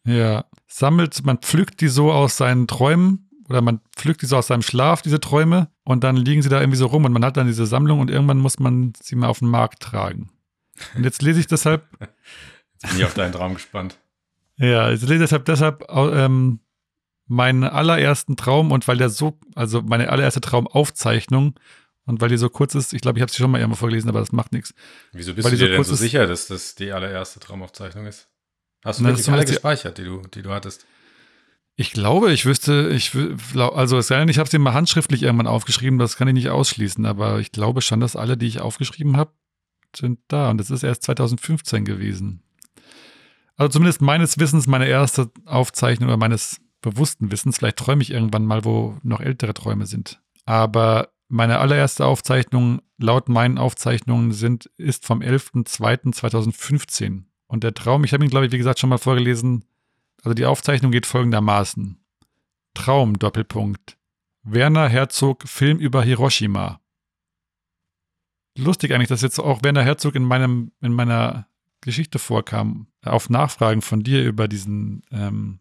Ja, sammelt, man pflückt die so aus seinen Träumen oder man pflückt die so aus seinem Schlaf, diese Träume, und dann liegen sie da irgendwie so rum und man hat dann diese Sammlung und irgendwann muss man sie mal auf den Markt tragen. Und jetzt lese ich deshalb, Jetzt bin ich auf deinen Traum gespannt. ja, ich lese deshalb deshalb ähm, meinen allerersten Traum und weil der so, also meine allererste Traumaufzeichnung und weil die so kurz ist, ich glaube, ich habe sie schon mal irgendwo vorgelesen, aber das macht nichts. Wieso bist Weil du die so dir denn kurz so ist- sicher, dass das die allererste Traumaufzeichnung ist? Hast du Na, wirklich alle gespeichert, die du, die du hattest? Ich glaube, ich wüsste, ich also es sei denn, ich habe sie mal handschriftlich irgendwann aufgeschrieben, das kann ich nicht ausschließen, aber ich glaube schon, dass alle, die ich aufgeschrieben habe, sind da und das ist erst 2015 gewesen. Also zumindest meines Wissens meine erste Aufzeichnung oder meines bewussten Wissens, vielleicht träume ich irgendwann mal, wo noch ältere Träume sind. Aber meine allererste Aufzeichnung laut meinen Aufzeichnungen sind, ist vom 11.02.2015. Und der Traum, ich habe ihn, glaube ich, wie gesagt, schon mal vorgelesen, also die Aufzeichnung geht folgendermaßen. Traum, Doppelpunkt. Werner Herzog, Film über Hiroshima. Lustig eigentlich, dass jetzt auch Werner Herzog in, meinem, in meiner Geschichte vorkam, auf Nachfragen von dir über diesen ähm,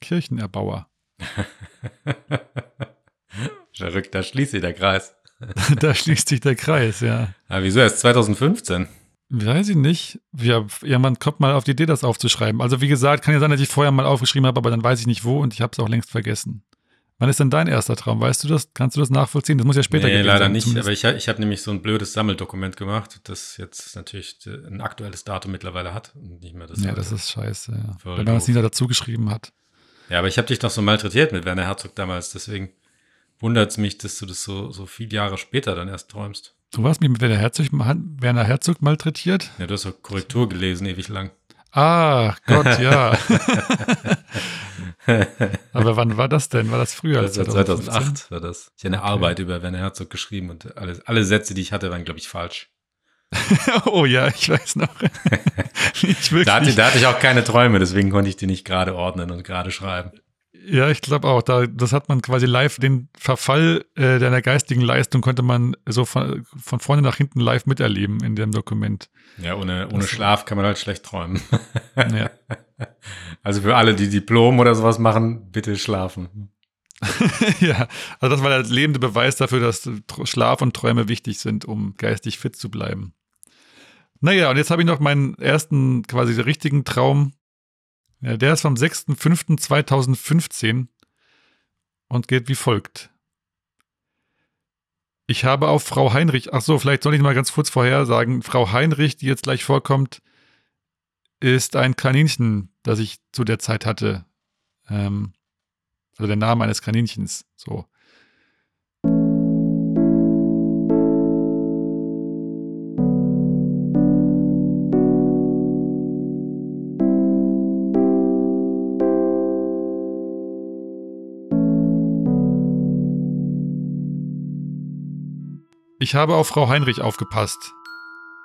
Kirchenerbauer. Verrückt, da schließt sich der Kreis. da schließt sich der Kreis, ja. Aber wieso erst 2015? Weiß ich nicht. Ja, jemand kommt mal auf die Idee, das aufzuschreiben. Also wie gesagt, kann ja sein, dass ich vorher mal aufgeschrieben habe, aber dann weiß ich nicht wo und ich habe es auch längst vergessen. Wann ist denn dein erster Traum? Weißt du das? Kannst du das nachvollziehen? Das muss ja später nee, gewesen leider sein, nicht. zumindest. Aber ich, ich habe nämlich so ein blödes Sammeldokument gemacht, das jetzt natürlich ein aktuelles Datum mittlerweile hat und nicht mehr das. ja, das ist scheiße. Ja. Wenn man es nie da dazu geschrieben hat. Ja, aber ich habe dich doch so malträtiert mit Werner Herzog damals, deswegen wundert es mich, dass du das so, so viele Jahre später dann erst träumst. Du warst mit Werner Herzog, Werner Herzog malträtiert? Ja, du hast doch Korrektur gelesen, ewig lang. Ah, Gott, ja. aber wann war das denn? War das früher Das als war 2015? 2008 war das. Ich habe eine Arbeit über Werner Herzog geschrieben und alle, alle Sätze, die ich hatte, waren, glaube ich, falsch. oh ja, ich weiß noch. ich. Da hatte, da hatte ich auch keine Träume, deswegen konnte ich die nicht gerade ordnen und gerade schreiben. Ja, ich glaube auch. Da, das hat man quasi live, den Verfall äh, deiner geistigen Leistung konnte man so von, von vorne nach hinten live miterleben in dem Dokument. Ja, ohne, ohne Schlaf kann man halt schlecht träumen. Ja. Also für alle, die Diplom oder sowas machen, bitte schlafen. ja, also das war der lebende Beweis dafür, dass Schlaf und Träume wichtig sind, um geistig fit zu bleiben. Naja, und jetzt habe ich noch meinen ersten quasi richtigen Traum. Ja, der ist vom 6.5.2015 und geht wie folgt. Ich habe auf Frau Heinrich, ach so, vielleicht soll ich mal ganz kurz vorher sagen, Frau Heinrich, die jetzt gleich vorkommt, ist ein Kaninchen, das ich zu der Zeit hatte. Ähm, also der Name eines Kaninchens. So. Ich habe auf Frau Heinrich aufgepasst.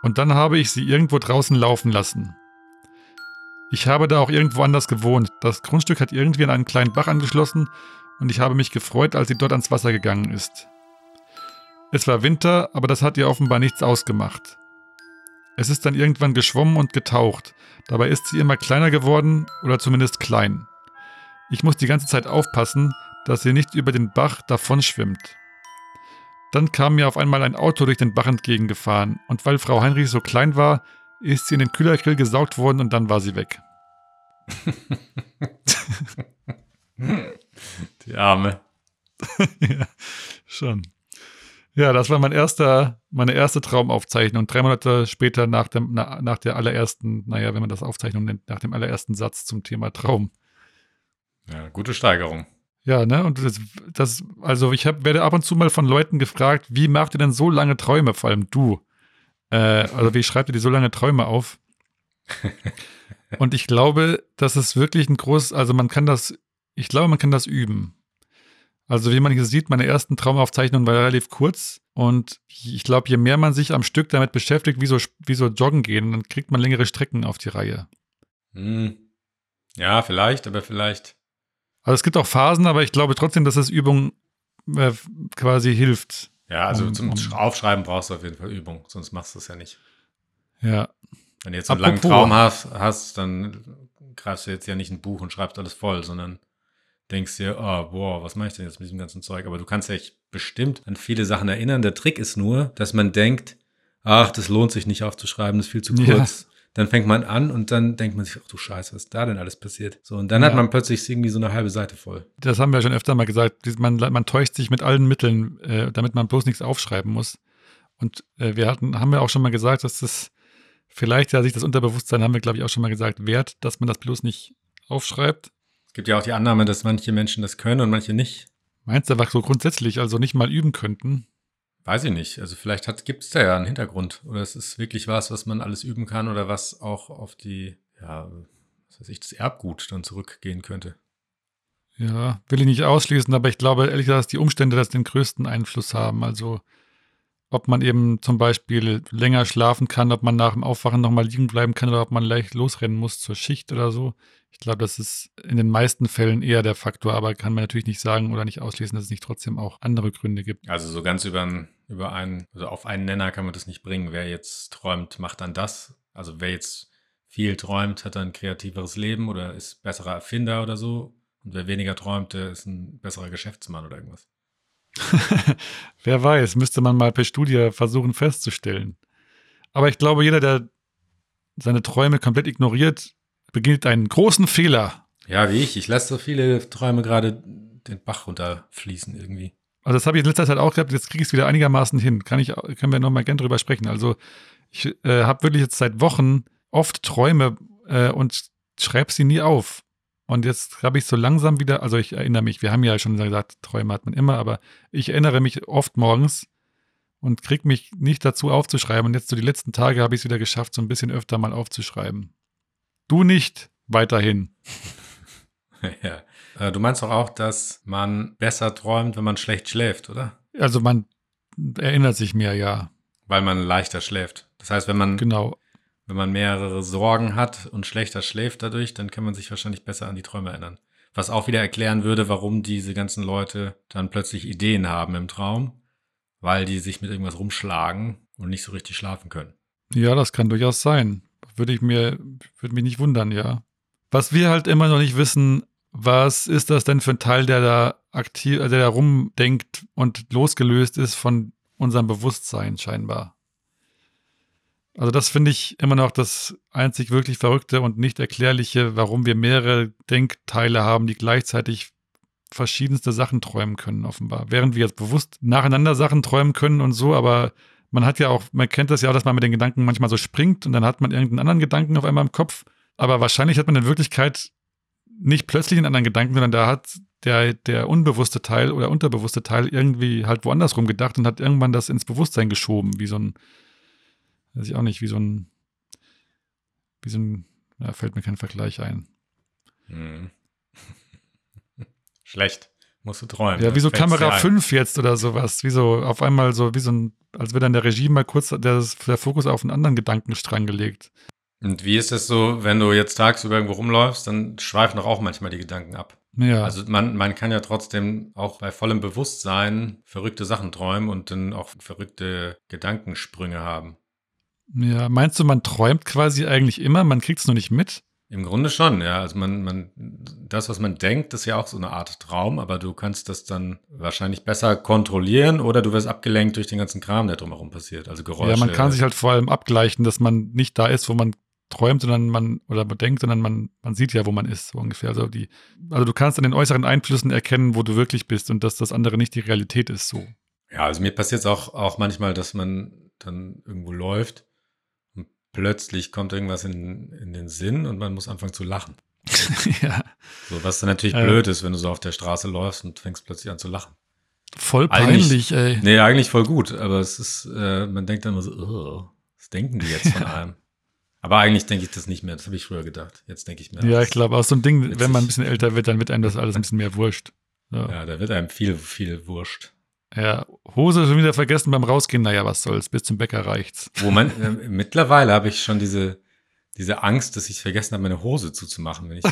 Und dann habe ich sie irgendwo draußen laufen lassen. Ich habe da auch irgendwo anders gewohnt. Das Grundstück hat irgendwie an einen kleinen Bach angeschlossen und ich habe mich gefreut, als sie dort ans Wasser gegangen ist. Es war Winter, aber das hat ihr offenbar nichts ausgemacht. Es ist dann irgendwann geschwommen und getaucht. Dabei ist sie immer kleiner geworden oder zumindest klein. Ich muss die ganze Zeit aufpassen, dass sie nicht über den Bach davonschwimmt. Dann kam mir auf einmal ein Auto durch den Bach entgegengefahren und weil Frau Heinrich so klein war, ist sie in den Kühlergrill gesaugt worden und dann war sie weg. Die Arme. ja, schon. Ja, das war mein erster, meine erste Traumaufzeichnung. Drei Monate später nach, dem, na, nach der allerersten, naja, wenn man das Aufzeichnung nennt, nach dem allerersten Satz zum Thema Traum. Ja, gute Steigerung. Ja, ne? Und das, das also ich hab, werde ab und zu mal von Leuten gefragt, wie macht ihr denn so lange Träume, vor allem du? Äh, also wie schreibt ihr die so lange Träume auf? und ich glaube, das ist wirklich ein großes, also man kann das, ich glaube, man kann das üben. Also wie man hier sieht, meine ersten Traumaufzeichnungen waren relativ kurz und ich glaube, je mehr man sich am Stück damit beschäftigt, wie so, wie so joggen gehen, dann kriegt man längere Strecken auf die Reihe. Hm. Ja, vielleicht, aber vielleicht also es gibt auch Phasen, aber ich glaube trotzdem, dass das Übung äh, quasi hilft. Ja, also um, zum um, Aufschreiben brauchst du auf jeden Fall Übung, sonst machst du es ja nicht. Ja. Wenn du jetzt einen Apropos. langen Traum hast, hast, dann greifst du jetzt ja nicht ein Buch und schreibst alles voll, sondern denkst dir, oh, boah, was mache ich denn jetzt mit diesem ganzen Zeug? Aber du kannst dich bestimmt an viele Sachen erinnern. Der Trick ist nur, dass man denkt, ach, das lohnt sich nicht aufzuschreiben, das ist viel zu kurz. Ja dann fängt man an und dann denkt man sich, ach du Scheiße, was ist da denn alles passiert? So, und dann ja. hat man plötzlich irgendwie so eine halbe Seite voll. Das haben wir ja schon öfter mal gesagt. Man, man täuscht sich mit allen Mitteln, äh, damit man bloß nichts aufschreiben muss. Und äh, wir hatten, haben wir auch schon mal gesagt, dass das vielleicht ja sich das Unterbewusstsein, haben wir glaube ich auch schon mal gesagt, wert, dass man das bloß nicht aufschreibt. Es gibt ja auch die Annahme, dass manche Menschen das können und manche nicht. Meinst du einfach so grundsätzlich, also nicht mal üben könnten? Weiß ich nicht. Also vielleicht gibt es da ja einen Hintergrund. Oder es ist wirklich was, was man alles üben kann oder was auch auf die, ja, was weiß ich, das Erbgut dann zurückgehen könnte. Ja, will ich nicht ausschließen, aber ich glaube ehrlich gesagt, dass die Umstände das den größten Einfluss haben. Also ob man eben zum Beispiel länger schlafen kann, ob man nach dem Aufwachen nochmal liegen bleiben kann oder ob man leicht losrennen muss zur Schicht oder so. Ich glaube, das ist in den meisten Fällen eher der Faktor, aber kann man natürlich nicht sagen oder nicht ausschließen, dass es nicht trotzdem auch andere Gründe gibt. Also so ganz über, über einen, also auf einen Nenner kann man das nicht bringen. Wer jetzt träumt, macht dann das. Also wer jetzt viel träumt, hat ein kreativeres Leben oder ist besserer Erfinder oder so. Und wer weniger träumt, der ist ein besserer Geschäftsmann oder irgendwas. wer weiß, müsste man mal per Studie versuchen festzustellen. Aber ich glaube, jeder, der seine Träume komplett ignoriert, beginnt einen großen Fehler. Ja, wie ich. Ich lasse so viele Träume gerade den Bach runterfließen irgendwie. Also das habe ich in letzter Zeit auch gehabt, jetzt kriege ich es wieder einigermaßen hin. Kann ich, können wir nochmal gerne drüber sprechen. Also ich äh, habe wirklich jetzt seit Wochen oft Träume äh, und schreibe sie nie auf. Und jetzt habe ich so langsam wieder, also ich erinnere mich, wir haben ja schon gesagt, Träume hat man immer, aber ich erinnere mich oft morgens und kriege mich nicht dazu aufzuschreiben. Und jetzt so die letzten Tage habe ich es wieder geschafft, so ein bisschen öfter mal aufzuschreiben. Du nicht weiterhin. ja. Äh, du meinst doch auch, dass man besser träumt, wenn man schlecht schläft, oder? Also man erinnert sich mehr, ja. Weil man leichter schläft. Das heißt, wenn man genau. wenn man mehrere Sorgen hat und schlechter schläft dadurch, dann kann man sich wahrscheinlich besser an die Träume erinnern. Was auch wieder erklären würde, warum diese ganzen Leute dann plötzlich Ideen haben im Traum, weil die sich mit irgendwas rumschlagen und nicht so richtig schlafen können. Ja, das kann durchaus sein. Würde ich mir, würde mich nicht wundern, ja. Was wir halt immer noch nicht wissen, was ist das denn für ein Teil, der da aktiv, der da rumdenkt und losgelöst ist von unserem Bewusstsein scheinbar? Also das finde ich immer noch das einzig wirklich Verrückte und nicht erklärliche, warum wir mehrere Denkteile haben, die gleichzeitig verschiedenste Sachen träumen können, offenbar. Während wir jetzt bewusst nacheinander Sachen träumen können und so, aber man hat ja auch, man kennt das ja auch, dass man mit den Gedanken manchmal so springt und dann hat man irgendeinen anderen Gedanken auf einmal im Kopf. Aber wahrscheinlich hat man in Wirklichkeit nicht plötzlich einen anderen Gedanken, sondern da hat der, der unbewusste Teil oder unterbewusste Teil irgendwie halt woanders rum gedacht und hat irgendwann das ins Bewusstsein geschoben, wie so ein, weiß ich auch nicht, wie so ein, wie so ein, da fällt mir kein Vergleich ein. Hm. Schlecht. Musst du träumen. Ja, wie so Kamera ein. 5 jetzt oder sowas. Wie so auf einmal so, wie so ein, als wäre dann der Regie mal kurz der, der Fokus auf einen anderen Gedankenstrang gelegt. Und wie ist es so, wenn du jetzt tagsüber irgendwo rumläufst, dann schweifen doch auch manchmal die Gedanken ab. Ja, Also man, man kann ja trotzdem auch bei vollem Bewusstsein verrückte Sachen träumen und dann auch verrückte Gedankensprünge haben. ja. Meinst du, man träumt quasi eigentlich immer, man kriegt es nur nicht mit? Im Grunde schon, ja. Also man, man, das, was man denkt, ist ja auch so eine Art Traum, aber du kannst das dann wahrscheinlich besser kontrollieren oder du wirst abgelenkt durch den ganzen Kram, der drumherum passiert. Also Geräusche. Ja, man kann sich halt vor allem abgleichen, dass man nicht da ist, wo man träumt, sondern man oder man denkt, sondern man, man sieht ja, wo man ist, so ungefähr. Also die, also du kannst an den äußeren Einflüssen erkennen, wo du wirklich bist und dass das andere nicht die Realität ist, so. Ja, also mir passiert es auch, auch manchmal, dass man dann irgendwo läuft und plötzlich kommt irgendwas in, in den Sinn und man muss anfangen zu lachen. ja, So, was dann natürlich Äh. blöd ist, wenn du so auf der Straße läufst und fängst plötzlich an zu lachen. voll Eigentlich- peinlich, ey. Nee, eigentlich voll gut, aber es ist, äh, man denkt dann immer so, "Ugh, was denken die jetzt von einem? Aber eigentlich denke ich das nicht mehr, das habe ich früher gedacht. Jetzt denke ich mir, Ja, ich glaube, auch so ein Ding, wenn man ein bisschen älter wird, dann wird einem das alles ein bisschen mehr wurscht. Ja, Ja, da wird einem viel, viel wurscht. ja. Hose schon wieder vergessen beim Rausgehen, naja, was soll's, bis zum Bäcker reicht's. Wo man, äh, mittlerweile habe ich schon diese, diese Angst, dass ich vergessen habe, meine Hose zuzumachen, wenn ich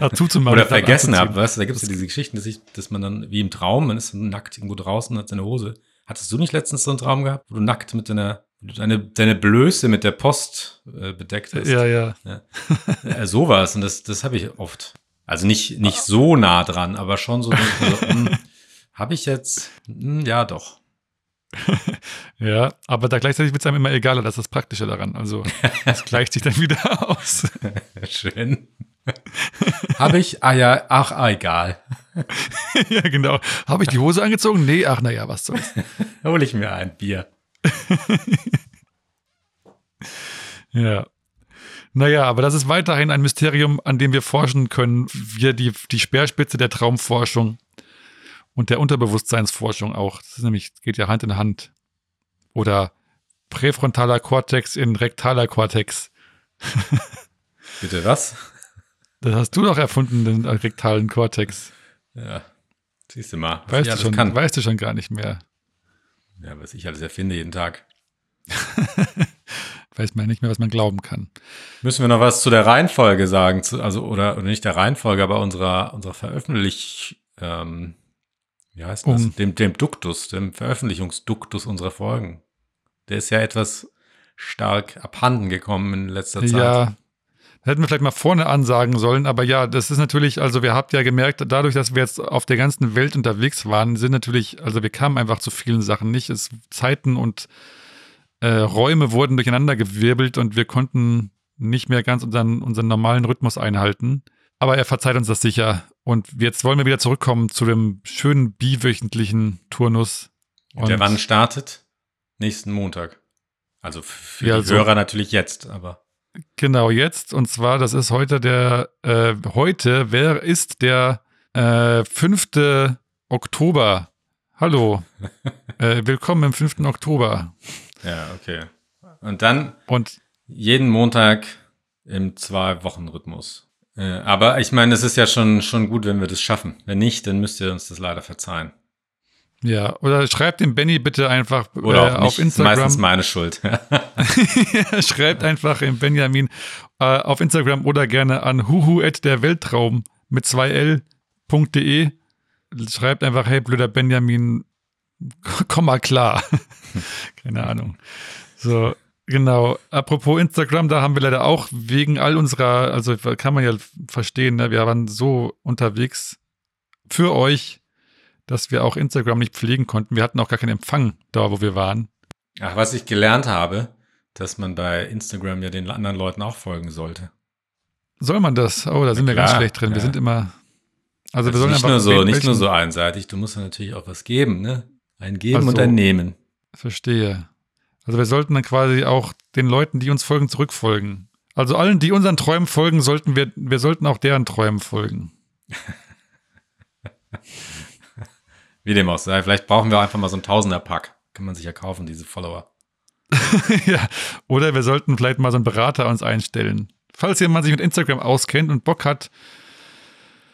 Ja, zuzumachen. oder vergessen habe, weißt du, da gibt es ja diese Geschichten, dass ich, dass man dann wie im Traum, man ist nackt irgendwo draußen und hat seine Hose. Hattest du nicht letztens so einen Traum gehabt, wo du nackt mit deiner, deine, deine Blöße mit der Post äh, bedeckt hast? Ja, ja. Äh, sowas und das, das habe ich oft. Also nicht, nicht so nah dran, aber schon so, so habe ich jetzt, hm, ja doch. Ja, aber da gleichzeitig wird es einem immer egaler, das ist das Praktische daran. Also, das gleicht sich dann wieder aus. Schön. habe ich, ah ja, ach, ah, egal. ja, genau. Habe ich die Hose angezogen? Nee, ach, naja, was soll's. Hol ich mir ein Bier. Ja. Naja, aber das ist weiterhin ein Mysterium, an dem wir forschen können. Wir, die, die Speerspitze der Traumforschung und der Unterbewusstseinsforschung auch. Das ist nämlich, geht ja Hand in Hand. Oder präfrontaler Kortex in rektaler Kortex. Bitte was? Das hast du doch erfunden, den rektalen Kortex. Ja. Siehst du mal. Weißt du, schon, kann. weißt du schon gar nicht mehr. Ja, was ich alles erfinde jeden Tag. Weiß man nicht mehr, was man glauben kann. Müssen wir noch was zu der Reihenfolge sagen? Zu, also, oder, oder nicht der Reihenfolge, aber unserer, unserer Veröffentlich, ähm, wie heißt das? Um. Dem, dem Duktus, dem Veröffentlichungsduktus unserer Folgen. Der ist ja etwas stark abhanden gekommen in letzter Zeit. Ja, hätten wir vielleicht mal vorne ansagen sollen, aber ja, das ist natürlich, also wir habt ja gemerkt, dadurch, dass wir jetzt auf der ganzen Welt unterwegs waren, sind natürlich, also wir kamen einfach zu vielen Sachen nicht. Es, Zeiten und äh, Räume wurden durcheinander gewirbelt und wir konnten nicht mehr ganz unseren, unseren normalen Rhythmus einhalten. Aber er verzeiht uns das sicher. Und jetzt wollen wir wieder zurückkommen zu dem schönen biwöchentlichen Turnus. Und der wann startet? Nächsten Montag. Also für Ja, die so- Hörer natürlich jetzt, aber Genau, jetzt. Und zwar, das ist heute der, äh, heute wer ist der äh, 5. Oktober. Hallo. äh, willkommen im 5. Oktober. ja, okay. Und dann Und jeden Montag im Zwei-Wochen-Rhythmus. Äh, aber ich meine, es ist ja schon, schon gut, wenn wir das schaffen. Wenn nicht, dann müsst ihr uns das leider verzeihen. Ja, oder schreibt dem Benny bitte einfach Oder äh, auf Instagram. Ist meistens meine Schuld. schreibt einfach im Benjamin äh, auf Instagram oder gerne an huhu der Weltraum mit 2l.de. Schreibt einfach, hey, blöder Benjamin, komm mal klar. Keine Ahnung. So, genau. Apropos Instagram, da haben wir leider auch wegen all unserer, also kann man ja verstehen, ne, wir waren so unterwegs für euch, dass wir auch Instagram nicht pflegen konnten. Wir hatten auch gar keinen Empfang da, wo wir waren. Ach, was ich gelernt habe, dass man bei Instagram ja den anderen Leuten auch folgen sollte. Soll man das? Oh, da sind wir klar, ganz schlecht drin. Wir ja. sind immer. Also, Also wir sollen nicht einfach nur so, nicht nur so einseitig. Du musst ja natürlich auch was geben, ne? Ein Geben Ach und ein Nehmen. Verstehe. Also wir sollten dann quasi auch den Leuten, die uns folgen, zurückfolgen. Also allen, die unseren Träumen folgen, sollten wir, wir sollten auch deren Träumen folgen. Wie dem auch sei, vielleicht brauchen wir einfach mal so ein Tausender-Pack. Kann man sich ja kaufen, diese Follower. ja. Oder wir sollten vielleicht mal so einen Berater uns einstellen. Falls jemand sich mit Instagram auskennt und Bock hat.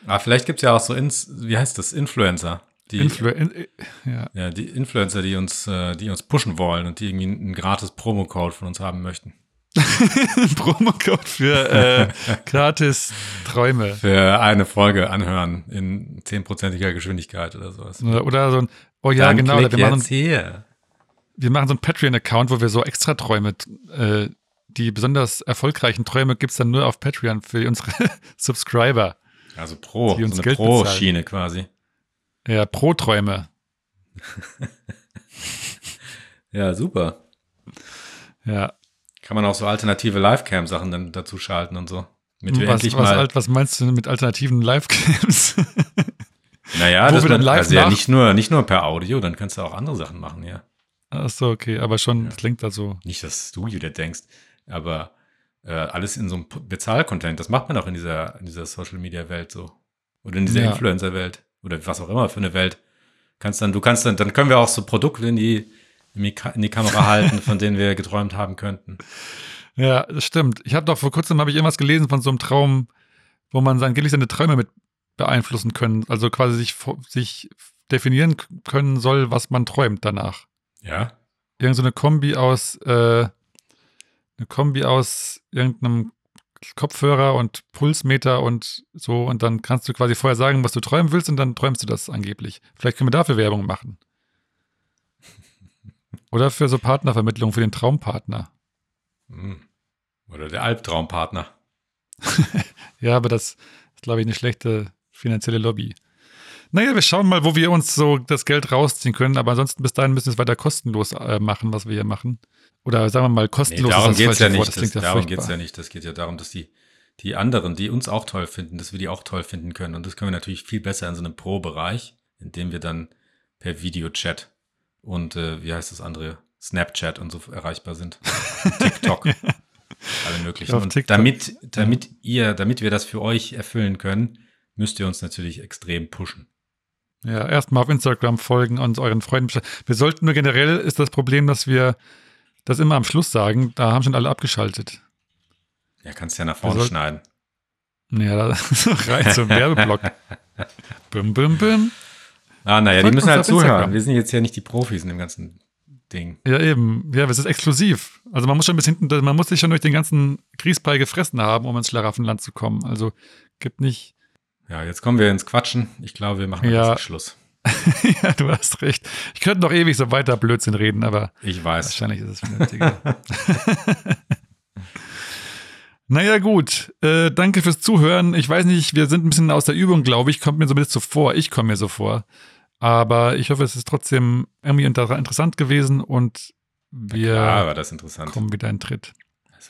Ah, vielleicht gibt es ja auch so, Ins wie heißt das, Influencer. Die, Influ in, ja. ja. die Influencer, die uns, äh, die uns pushen wollen und die irgendwie einen gratis Promocode von uns haben möchten. Promocode für äh, gratis Träume. Für eine Folge anhören in zehnprozentiger Geschwindigkeit oder sowas. Oder so ein, oh ja, Dann genau. Wir machen, hier. wir machen so einen Patreon-Account, wo wir so extra Träume, äh, die besonders erfolgreichen Träume gibt es dann nur auf Patreon für unsere Subscriber. Also pro, Die uns so eine Pro-Schiene quasi. Ja, Pro-Träume. Ja, super. Ja. Kann man auch so alternative Livecam-Sachen dann dazu schalten und so. Mit Was, endlich was, mal. was meinst du mit alternativen Livecams? naja, das wir dann live also ja nicht nur, nicht nur per Audio, dann kannst du auch andere Sachen machen, ja. Achso, okay, aber schon, das klingt da so. Nicht das Studio, der denkst, aber äh, alles in so einem Bezahl-Content, das macht man auch in dieser, in dieser Social-Media-Welt so. Oder in dieser Ja. Influencer-Welt. Oder was auch immer für eine Welt. Kannst dann, du kannst dann, dann können wir auch so Produkte in die, in die, Kamera halten, von denen wir geträumt haben könnten. Ja, das stimmt. Ich habe doch vor kurzem habe ich irgendwas gelesen von so einem Traum, wo man angeblich seine Träume mit beeinflussen können, also quasi sich, sich definieren können soll, was man träumt danach. Ja? Irgend so eine Kombi aus, äh, eine Kombi aus irgendeinem Kopfhörer und Pulsmeter und so und dann kannst du quasi vorher sagen, was du träumen willst und dann träumst du das angeblich. Vielleicht können wir dafür Werbung machen. Oder für so Partnervermittlung für den Traumpartner. Hm. Oder der Albtraumpartner. Ja, aber das ist, glaube ich, eine schlechte finanzielle Lobby. Naja, wir schauen mal, wo wir uns so das Geld rausziehen können, aber ansonsten bis dahin müssen wir es weiter kostenlos äh, machen, was wir hier machen. Oder sagen wir mal, Nee, kostenlos darum ist das geht's ja nicht. das Das, klingt ja darum furchtbar. geht's ja nicht. Das geht ja darum, dass die, die anderen, die uns auch toll finden, dass wir die auch toll finden können. Und das können wir natürlich viel besser in so einem Pro-Bereich, indem wir dann per Videochat und äh, wie heißt das andere? Snapchat und so erreichbar sind. TikTok. Alle möglichen. Und TikTok. damit, damit ihr, damit wir das für euch erfüllen können, müsst ihr uns natürlich extrem pushen. Ja, erstmal auf Instagram folgen und euren Freunden. Wir sollten nur generell ist das Problem, dass wir das immer am Schluss sagen. Da haben schon alle abgeschaltet. Ja, kannst ja nach vorne soll- schneiden. Ja, das rein zum Werbeblock. bim, bim, bim. Ah, naja, die müssen halt zuhören. Instagram. Wir sind jetzt ja nicht die Profis in dem ganzen Ding. Ja, eben. Ja, es ist exklusiv. Also man muss schon bis hinten, man muss sich schon durch den ganzen Grießbrei gefressen haben, um ins Schlaraffenland zu kommen. Also gibt nicht. Ja, jetzt kommen wir ins Quatschen. Ich glaube, wir machen Ja. jetzt Schluss. ja, du hast recht. Ich könnte noch ewig so weiter Blödsinn reden, aber Ich weiß. wahrscheinlich ist es vernünftiger. naja, gut. Äh, danke fürs Zuhören. Ich weiß nicht, wir sind ein bisschen aus der Übung, glaube ich. Kommt mir so ein bisschen so vor. Ich komme mir so vor. Aber ich hoffe, es ist trotzdem irgendwie inter interessant gewesen und wir das interessant. kommen wieder in Tritt.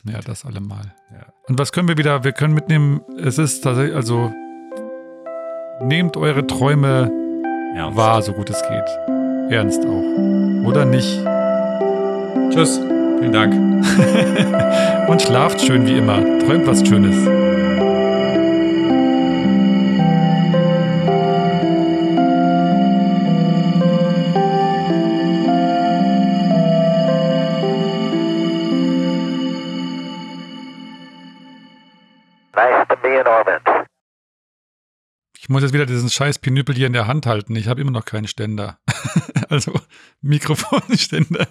Ja, das allemal. Ja. Und was können wir wieder? Wir können mitnehmen, es ist tatsächlich, also nehmt eure Träume Ernst. wahr, so gut es geht. Ernst auch. Oder nicht. Tschüss. Vielen Dank. Und schlaft schön wie immer. Träumt was Schönes. Ich muss jetzt wieder diesen scheiß Pinüppel hier in der Hand halten. Ich habe immer noch keinen Ständer. also Mikrofonständer.